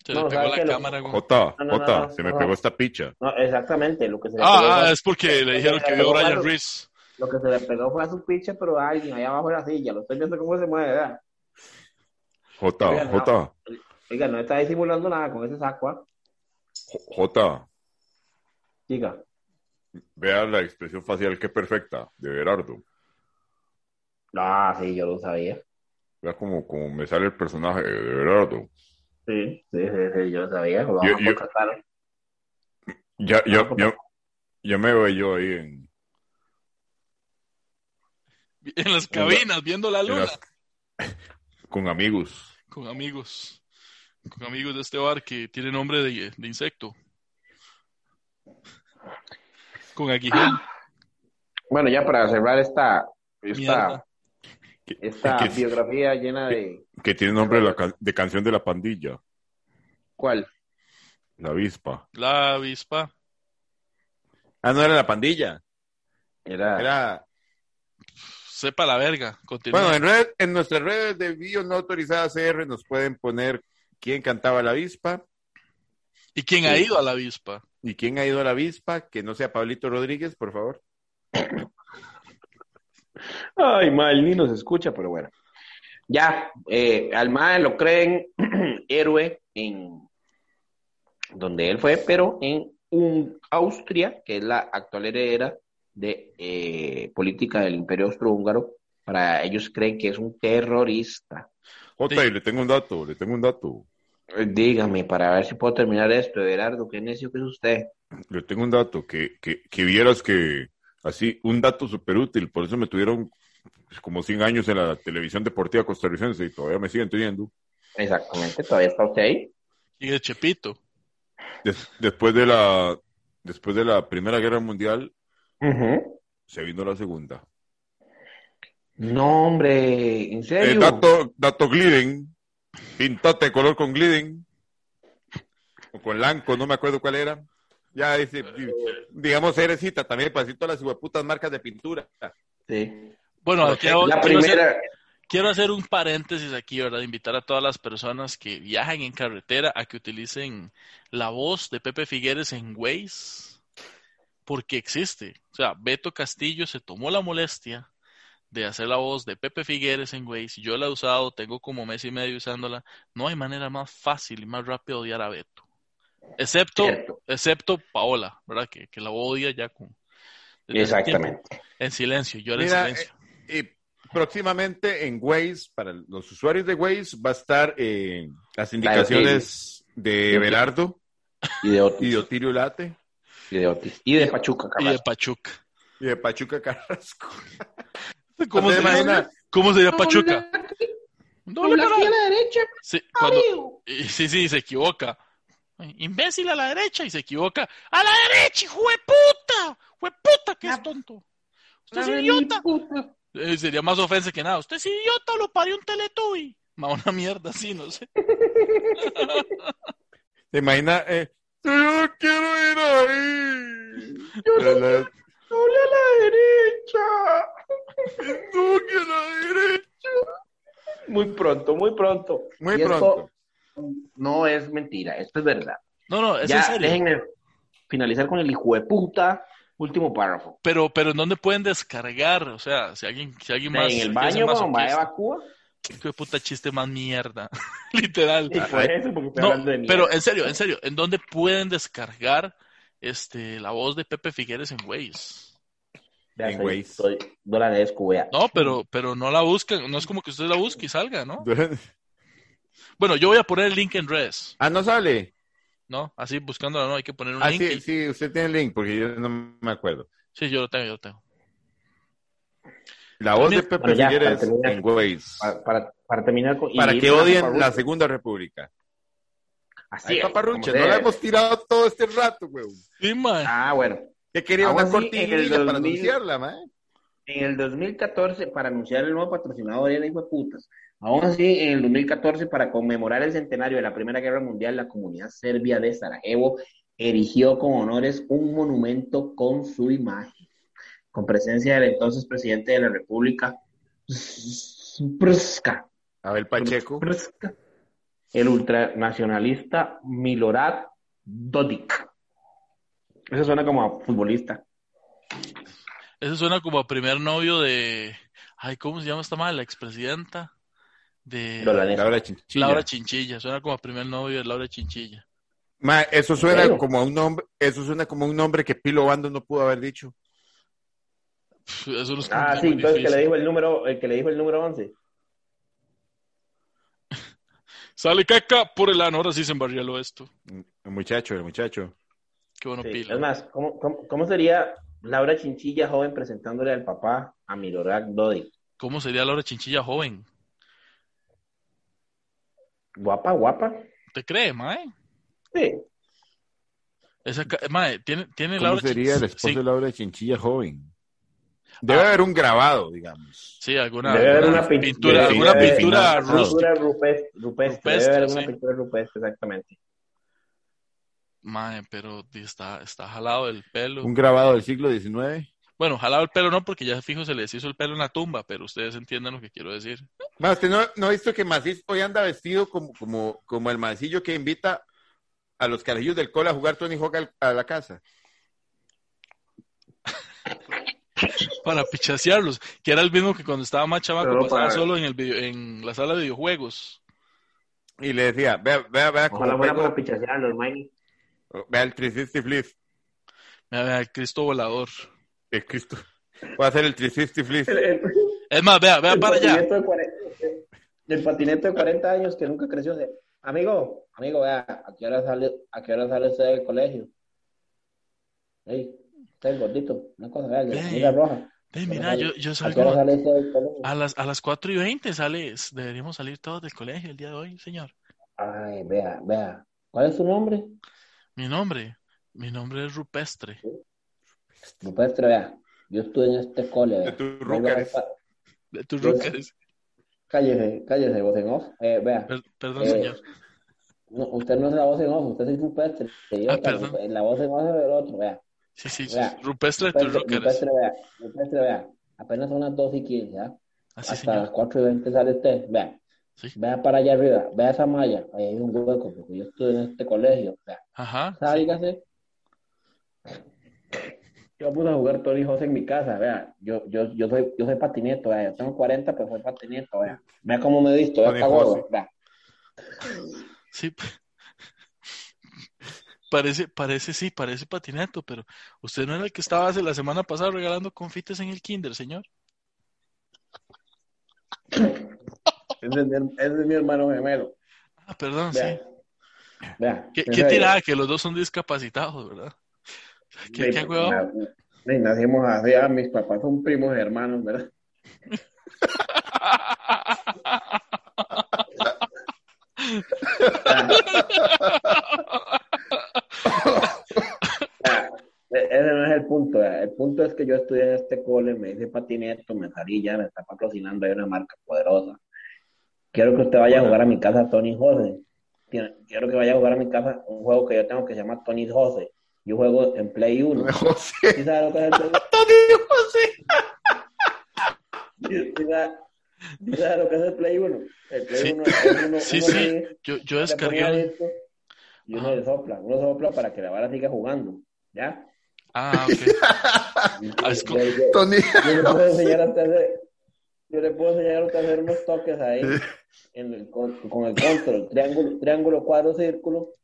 Se
No,
le pegó
¿sabe
la?
Lo-
cámara, güey.
Jota,
No, no, no,
Jota,
no,
se me
no.
pegó esta picha.
No, exactamente, lo que se le pegó
Ah,
fue-
es porque le dijeron que vio a Brian Reese.
Lo que se le pegó fue a su picha, pero a alguien allá abajo de la silla. Lo estoy viendo cómo se mueve, ¿verdad?
Jota,
Oiga, no.
Jota,
Oiga, no está disimulando nada con ese saco, ¿ah?
J- Jota,
Diga.
vea la expresión facial que perfecta de Berardo.
Ah, sí, yo lo sabía.
Vea como, como me sale el personaje de Berardo.
Sí, sí, sí, sí, yo lo sabía. Lo
Yo-
vamos a
yo-
contratar.
Ya, ya, ya, ya me veo yo ahí en,
En las cabinas, viendo la luna.
las- con amigos.
Con amigos. Con amigos de este bar que tiene nombre de, de insecto. Con aguijón.
Bueno, ya para cerrar esta, esta,
Mierda.
Esta
Que-
biografía llena de...
Que tiene nombre de, la can- de canción de la pandilla,
¿Cuál?
La Avispa.
La avispa.
Ah, no era la pandilla.
Era...
Era.
Sepa la verga. Continúa.
Bueno, en, red, en nuestras redes de bio no autorizadas CR nos pueden poner quién cantaba la avispa
¿Y quién ha ido a la avispa?
y quién ha ido a la avispa, que no sea Pablito Rodríguez, por favor.
Ay, mal, ni nos escucha, pero bueno. Ya, eh, al MAE lo creen héroe en donde él fue, pero en un Austria, que es la actual heredera de eh, política del Imperio Austrohúngaro, para ellos creen que es un terrorista.
Jota, y le tengo un dato, le tengo un dato.
Eh, Dígame, para ver si puedo terminar esto, Everardo, qué necio que es usted.
Le tengo un dato, que, que, que vieras que, así, un dato súper útil, por eso me tuvieron pues, como 100 años en la televisión deportiva costarricense y todavía me siguen teniendo.
Exactamente, todavía está usted ahí.
Y de Chepito.
Des- después, de la, después de la Primera Guerra Mundial, se vino la Segunda.
No, hombre, ¿en
Eh,
serio?
dato, dato gliden, pintate de color con gliden, o con blanco, no me acuerdo cuál era. Ya dice, digamos, cerecita también, para decir todas las hueputas marcas de pintura.
Sí.
Bueno,
la
quiero, hacer,
primera,
quiero hacer un paréntesis aquí, ¿verdad? Invitar a todas las personas que viajan en carretera a que utilicen la voz de Pepe Figueres en Waze, porque existe. O sea, Beto Castillo se tomó la molestia de hacer la voz de Pepe Figueres en Waze. Yo la he usado, tengo como mes y medio usándola. No hay manera más fácil y más rápida de odiar a Beto. Excepto,
Cierto.
excepto Paola, ¿verdad? Que, que la odia ya con... tiempo.
Exactamente.
En silencio, llora en silencio.
eh, y próximamente en Waze, para los usuarios de Waze, va a estar eh, las indicaciones de
Sí.
Belardo
Y de Otis.
y de Otirio Late
Y de Otis. Y de Pachuca,
Y de
Carrasco.
Pachuca.
y de Pachuca Carrasco.
¿Cómo,
¿Te
sería,
imaginas?
¿Cómo sería Pachuca? Doble
Doble aquí a
para-
la derecha.
Sí, cuando- y- sí, sí, se equivoca. Imbécil a la derecha y se equivoca. ¡A la derecha, hijo de puta! ¡Hijo de puta, que es tonto! ¡Usted es idiota!
puta.
Eh, sería más ofensa que nada. ¡Usted es idiota o lo parió un teletubby! Ma, una mierda así, no sé.
¿Te imaginas? Eh, yo no quiero ir ahí.
Yo
La- la-
Doble a la derecha.
no quiero ir a la derecha.
Muy pronto, muy pronto.
Muy
Y esto
pronto.
No es mentira, esto es verdad.
No, no, es en
ya,
serio.
déjenme finalizar con el hijo de puta último párrafo.
Pero, pero ¿en dónde pueden descargar? O sea, si alguien, si alguien más.
en el baño, cuando va a
masoquista.
evacúa.
Hijo de puta chiste más mierda. Literal.
Y por eso, porque estoy
No,
hablando de mierda.
pero en serio, en serio, ¿en dónde pueden descargar este la voz de Pepe Figueres en Waze?
Ya
en
soy-
Waze.
soy- no la.
No, pero, pero no la buscan, no es como que usted la busque y salga, ¿no? Bueno, yo voy a poner el link en redes,
ah, no sale.
¿no? Así buscándola, no, hay que poner un
Ah,
link.
sí,
y-
sí, usted tiene el link, porque yo no me acuerdo.
Sí, yo lo tengo, yo lo tengo.
La voz de Pepe
ya,
Figueres
terminar.
en Waze.
Para, para, para terminar con.
Para que odien la Segunda República.
Así
Ay,
es,
paparrucha, no la hemos tirado todo este rato, weón.
Sí, man.
Ah, bueno.
Que quería
Aún
una
así, en el
cortinilla para
2000
anunciarla, man.
En el 2014, para anunciar el nuevo patrocinador, era hijo de putas. Aún así, en el 2014, para conmemorar el centenario de la Primera Guerra Mundial, la comunidad serbia de Sarajevo erigió con honores un monumento con su imagen, con presencia del entonces presidente de la República, Prska.
Abel Pacheco.
Prska. el ultranacionalista Milorad Dodik. Eso suena como a futbolista.
Eso suena como a primer novio de. Ay, ¿cómo se llama esta madre? La expresidenta de.
Laura Chinchilla.
Laura Chinchilla. Suena como primer novio de Laura Chinchilla.
Ma, eso suena como a un nombre, eso suena como un nombre que Pilo Bando no pudo haber dicho.
Pff, Eso no es como
Ah, sí, entonces que le dijo el número, el que le dijo el número 11.
Sale caca por el ano. Ahora sí se embarrialó esto.
El muchacho, el muchacho.
Qué bueno,
Sí,
pila.
Es más, ¿cómo, cómo, cómo sería Laura Chinchilla joven presentándole al papá a Milorad Dodik?
¿Cómo sería Laura Chinchilla joven?
Guapa, guapa.
¿Te crees, mae?
Sí.
Esa mae, tiene, tiene
¿Cómo
Laura
sería el esposo
sí,
de Laura Chinchilla joven? Debe
Ah.
haber un grabado, digamos.
sí, alguna,
debe haber
alguna
una pin-
pintura,
debe-
alguna
debe-
pintura
pintura rupestre, debe haber una
sí.
pintura rupestre, exactamente.
Mae, pero está, está jalado el pelo.
Un grabado del siglo XIX.
Bueno, jalado el pelo no, porque ya fijo se les hizo el pelo en la tumba, pero ustedes entienden lo que quiero decir.
Ma, ¿usted no, no ha visto que Macís hoy anda vestido como, como, como el mancillo que invita a los carajillos del cole a jugar Tony Hawk al- a la casa?
Para pichasearlos, que era el mismo que cuando estaba más chamaco
Pero
pasaba
para-
solo en, el video- en la sala de videojuegos.
Y le decía, vea, vea, vea
Ojalá fuera para pichasear los Miney.
vea el 360 flip.
Mira, vea, el Cristo volador.
El Cristo. Voy a hacer el 360 flip.
El, el-
Es más, vea, vea para allá.
patineto de 40 el patineto de 40 años que nunca creció. de, amigo, amigo, vea, ¿a qué hora sale, a qué hora sale usted del colegio? Ey, usted es gordito, una cosa, vea, camisa roja.
Mira, yo, yo
¿A qué
salgo
hora sale usted del colegio?
a las, a las 4 y 20, sale, deberíamos salir todos del colegio el día de hoy, señor.
Ay, vea, vea. ¿Cuál es su nombre?
Mi nombre, mi nombre es Rupestre.
Rupestre, vea. Yo estuve en este cole.
De tus rúcares.
De tus
Yo-
rucas.
Cállese, cállese, voz en off. Eh, vea.
Per- perdón,
Eh,
señor.
No, usted no es la voz en off, usted es Rupestre.
Ah, perdón.
La voz en off es del otro, vea.
Sí, sí, sí.
vea.
Rupestre de tus
Rupestre,
rúcares.
Rupestre, vea. Rupestre, vea. Apenas son las 2 y 15, ¿ah?
Así,
Hasta las
señor.
4 y 20 sale usted. Vea.
Sí.
Vea para allá arriba. Vea esa malla. Ahí hay un hueco, porque yo estuve en este colegio. Vea.
Ajá.
Sálgase. Yo puse a jugar Tony José en mi casa, vea. Yo, yo, yo soy, yo soy patineto, vea. Yo tengo 40, pero soy patineto, vea. Vea cómo me he visto, vea, gordo, vea.
Sí. Parece, parece, sí, parece patineto, pero usted no era el que estaba hace la semana pasada regalando confites en el kinder, señor.
Ese es mi, ese es mi hermano gemelo.
Ah, perdón,
Vea.
sí.
Vea.
¿Qué, qué tirada? Que los dos son discapacitados, ¿verdad? ¿Qué, qué
pues, nacimos así, ah, mis papás son primos hermanos, ¿verdad? Ese no es el punto. El punto es que yo estudié en este cole, me hice patineto, me salí ya, me está patrocinando ahí una marca poderosa. Quiero que usted vaya a jugar a mi casa Tony. Tiene- Quiero que vaya a jugar a mi casa un juego que yo tengo que se llama Tony José. Yo juego en Play 1.
José.
¿Sí sabe lo que es el Play 1?
Tony José.
¿Sí sabe- sí sabe lo que es el Play 1? El Play
Sí.
1 es uno,
Sí,
uno
sí.
que-
Yo, yo descargué
y uno
Ajá.
le sopla, uno sopla para que la vara siga jugando, ¿ya?
Ah, ok. Ah, es co-
Yo- yo-
Tony.
yo le puedo enseñar a usted a hacer, yo le puedo enseñar a usted a hacer unos toques ahí en el, con, con el control, triángulo, triángulo, cuadro, círculo,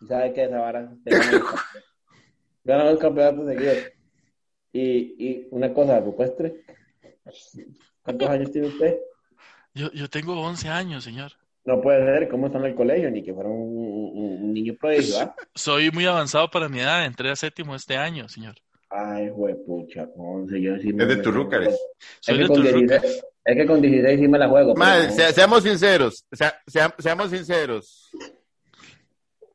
y sabe que esa vara te gana el campeonato. Seguidos. Y, y una cosa, rupestre, ¿cuántos años tiene usted?
Yo, yo tengo 11 años, señor.
No puede ser, ¿cómo está en el colegio? Ni que fuera un, un- un niño prodigio, ¿ah?
Soy muy avanzado para mi edad, entré a séptimo este año, señor.
Ay, juepucha, 11, yo sí me...
Es de Turrúcares.
Es
Soy
que,
de
con
tus
16,
rucas.
es que con 16 sí me la juego.
Madre, seamos sinceros. sea- seamos sinceros.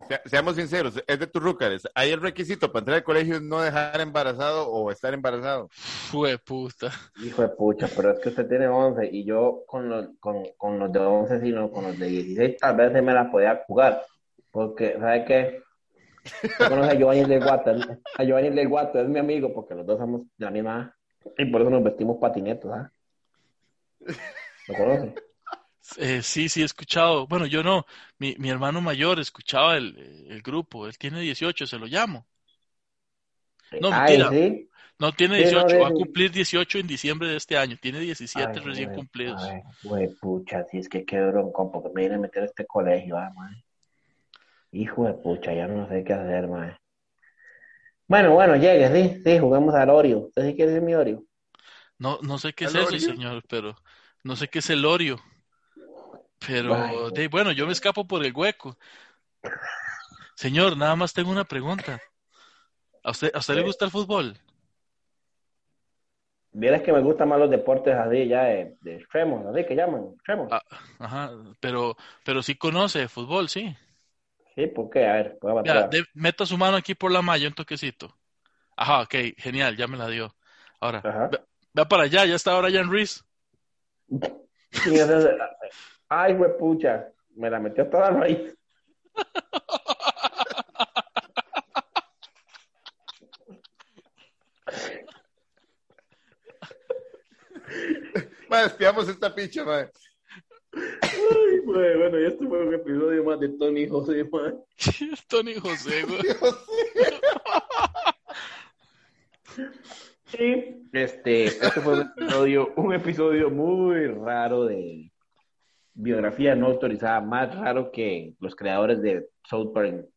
Sea- seamos sinceros. Es de tus rúcares. Hay el requisito para entrar al colegio es no dejar embarazado o estar embarazado.
Fue puta.
Hijo de pucha, pero es que usted tiene 11 y yo con los, con, con los de 11, sí, no, con los de 16 tal vez se me las podía jugar. Porque, ¿sabe qué? Yo conozco a Giovanni del Guato, ¿eh? a Giovanni del Guato, es mi amigo porque los dos somos de la misma y por eso nos vestimos patinetos, ¿ah? ¿Lo conoce?
Eh, sí, sí, he escuchado. Bueno, yo no. Mi, mi hermano mayor escuchaba el, el grupo. Él tiene 18, se lo llamo. No,
Ay,
mentira.
sí.
No tiene
Sí, no,
18, va a
de-
cumplir 18 en diciembre de este año. Tiene 17
Ay,
recién
güey,
cumplidos.
ay, Güey, pucha, si es que qué bronco, porque me viene a meter a este colegio, ah, mae. Hijo de pucha, ya no sé qué hacer, mae. Bueno, bueno, llegue, sí, sí, juguemos al Oreo. ¿Usted sí quiere mi Oreo?
No, no sé qué es
¿El
eso,
Oreo?
señor, pero no sé qué es el Oreo. Pero, de, bueno, yo me escapo por el hueco. Señor, nada más tengo una pregunta. ¿A usted, a usted le gusta el fútbol?
Vieras que me gustan más los deportes así, ya de, de extremos, así que llaman, extremos.
Ah, ajá, pero, pero sí conoce de fútbol, sí.
Sí, ¿por qué? A ver,
de- meta su mano aquí por la malla, un toquecito. Ajá, ok, genial, ya me la dio. Ahora, ve- vea para allá, ya está.
Sí, ese es- Ay, pucha, me la metió toda la raíz.
Ma, espiamos esta picha, ma.
Ay, güey, bueno, y este fue un episodio más de Tony José, man.
Tony José, güey.
Sí, este, este fue un episodio, un episodio muy raro de biografía no autorizada, más raro que los creadores de South Park en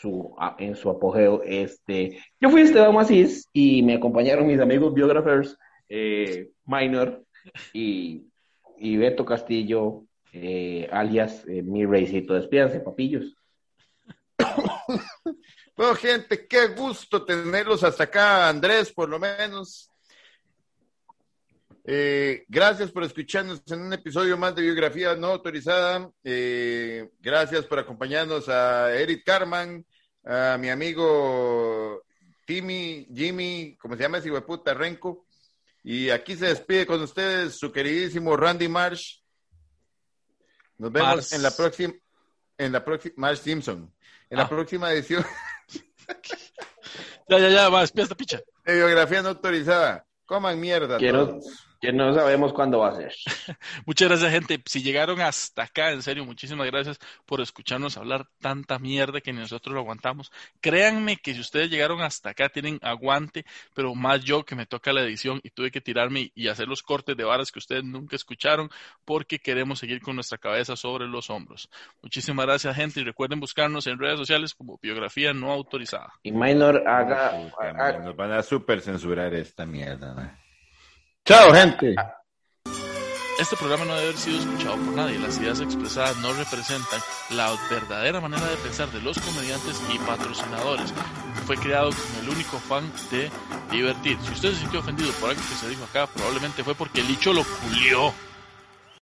su, en su apogeo. Este, yo fui Esteban Macís y me acompañaron mis amigos biógrafos eh, Minor y, y Beto Castillo, eh, alias eh, mi reycito. Despídanse, papillos.
Bueno, gente, qué gusto tenerlos hasta acá, Andrés, por lo menos. Eh, gracias por escucharnos en un episodio más de Biografía No Autorizada. Eh, gracias por acompañarnos a Eric Carman, a mi amigo Timmy, Jimmy, ¿cómo se llama ese hijo de puta? Renko. Y aquí se despide con ustedes su queridísimo Randy Marsh. Nos vemos
Mars.
en la próxima, en la próxima, Marsh Simpson. En la
Ah.
próxima edición.
Ya, ya, ya, va, espía esta picha.
de biografía no autorizada. Coman mierda
Quiero-
todos.
Que no sabemos cuándo va a ser.
Muchas gracias, gente. Si llegaron hasta acá, en serio, muchísimas gracias por escucharnos hablar tanta mierda que nosotros lo aguantamos. Créanme que si ustedes llegaron hasta acá, tienen aguante, pero más yo que me toca la edición y tuve que tirarme y hacer los cortes de varas que ustedes nunca escucharon porque queremos seguir con nuestra cabeza sobre los hombros. Muchísimas gracias, gente, y recuerden buscarnos en redes sociales como biografía no autorizada.
Y Minor haga,
Nos van a super censurar esta mierda. man. Chao, gente.
Este programa no debe haber sido escuchado por nadie. Las ideas expresadas no representan la verdadera manera de pensar de los comediantes y patrocinadores. Fue creado con el único fan de divertir. Si usted se sintió ofendido por algo que se dijo acá, probablemente fue porque el licho lo culió.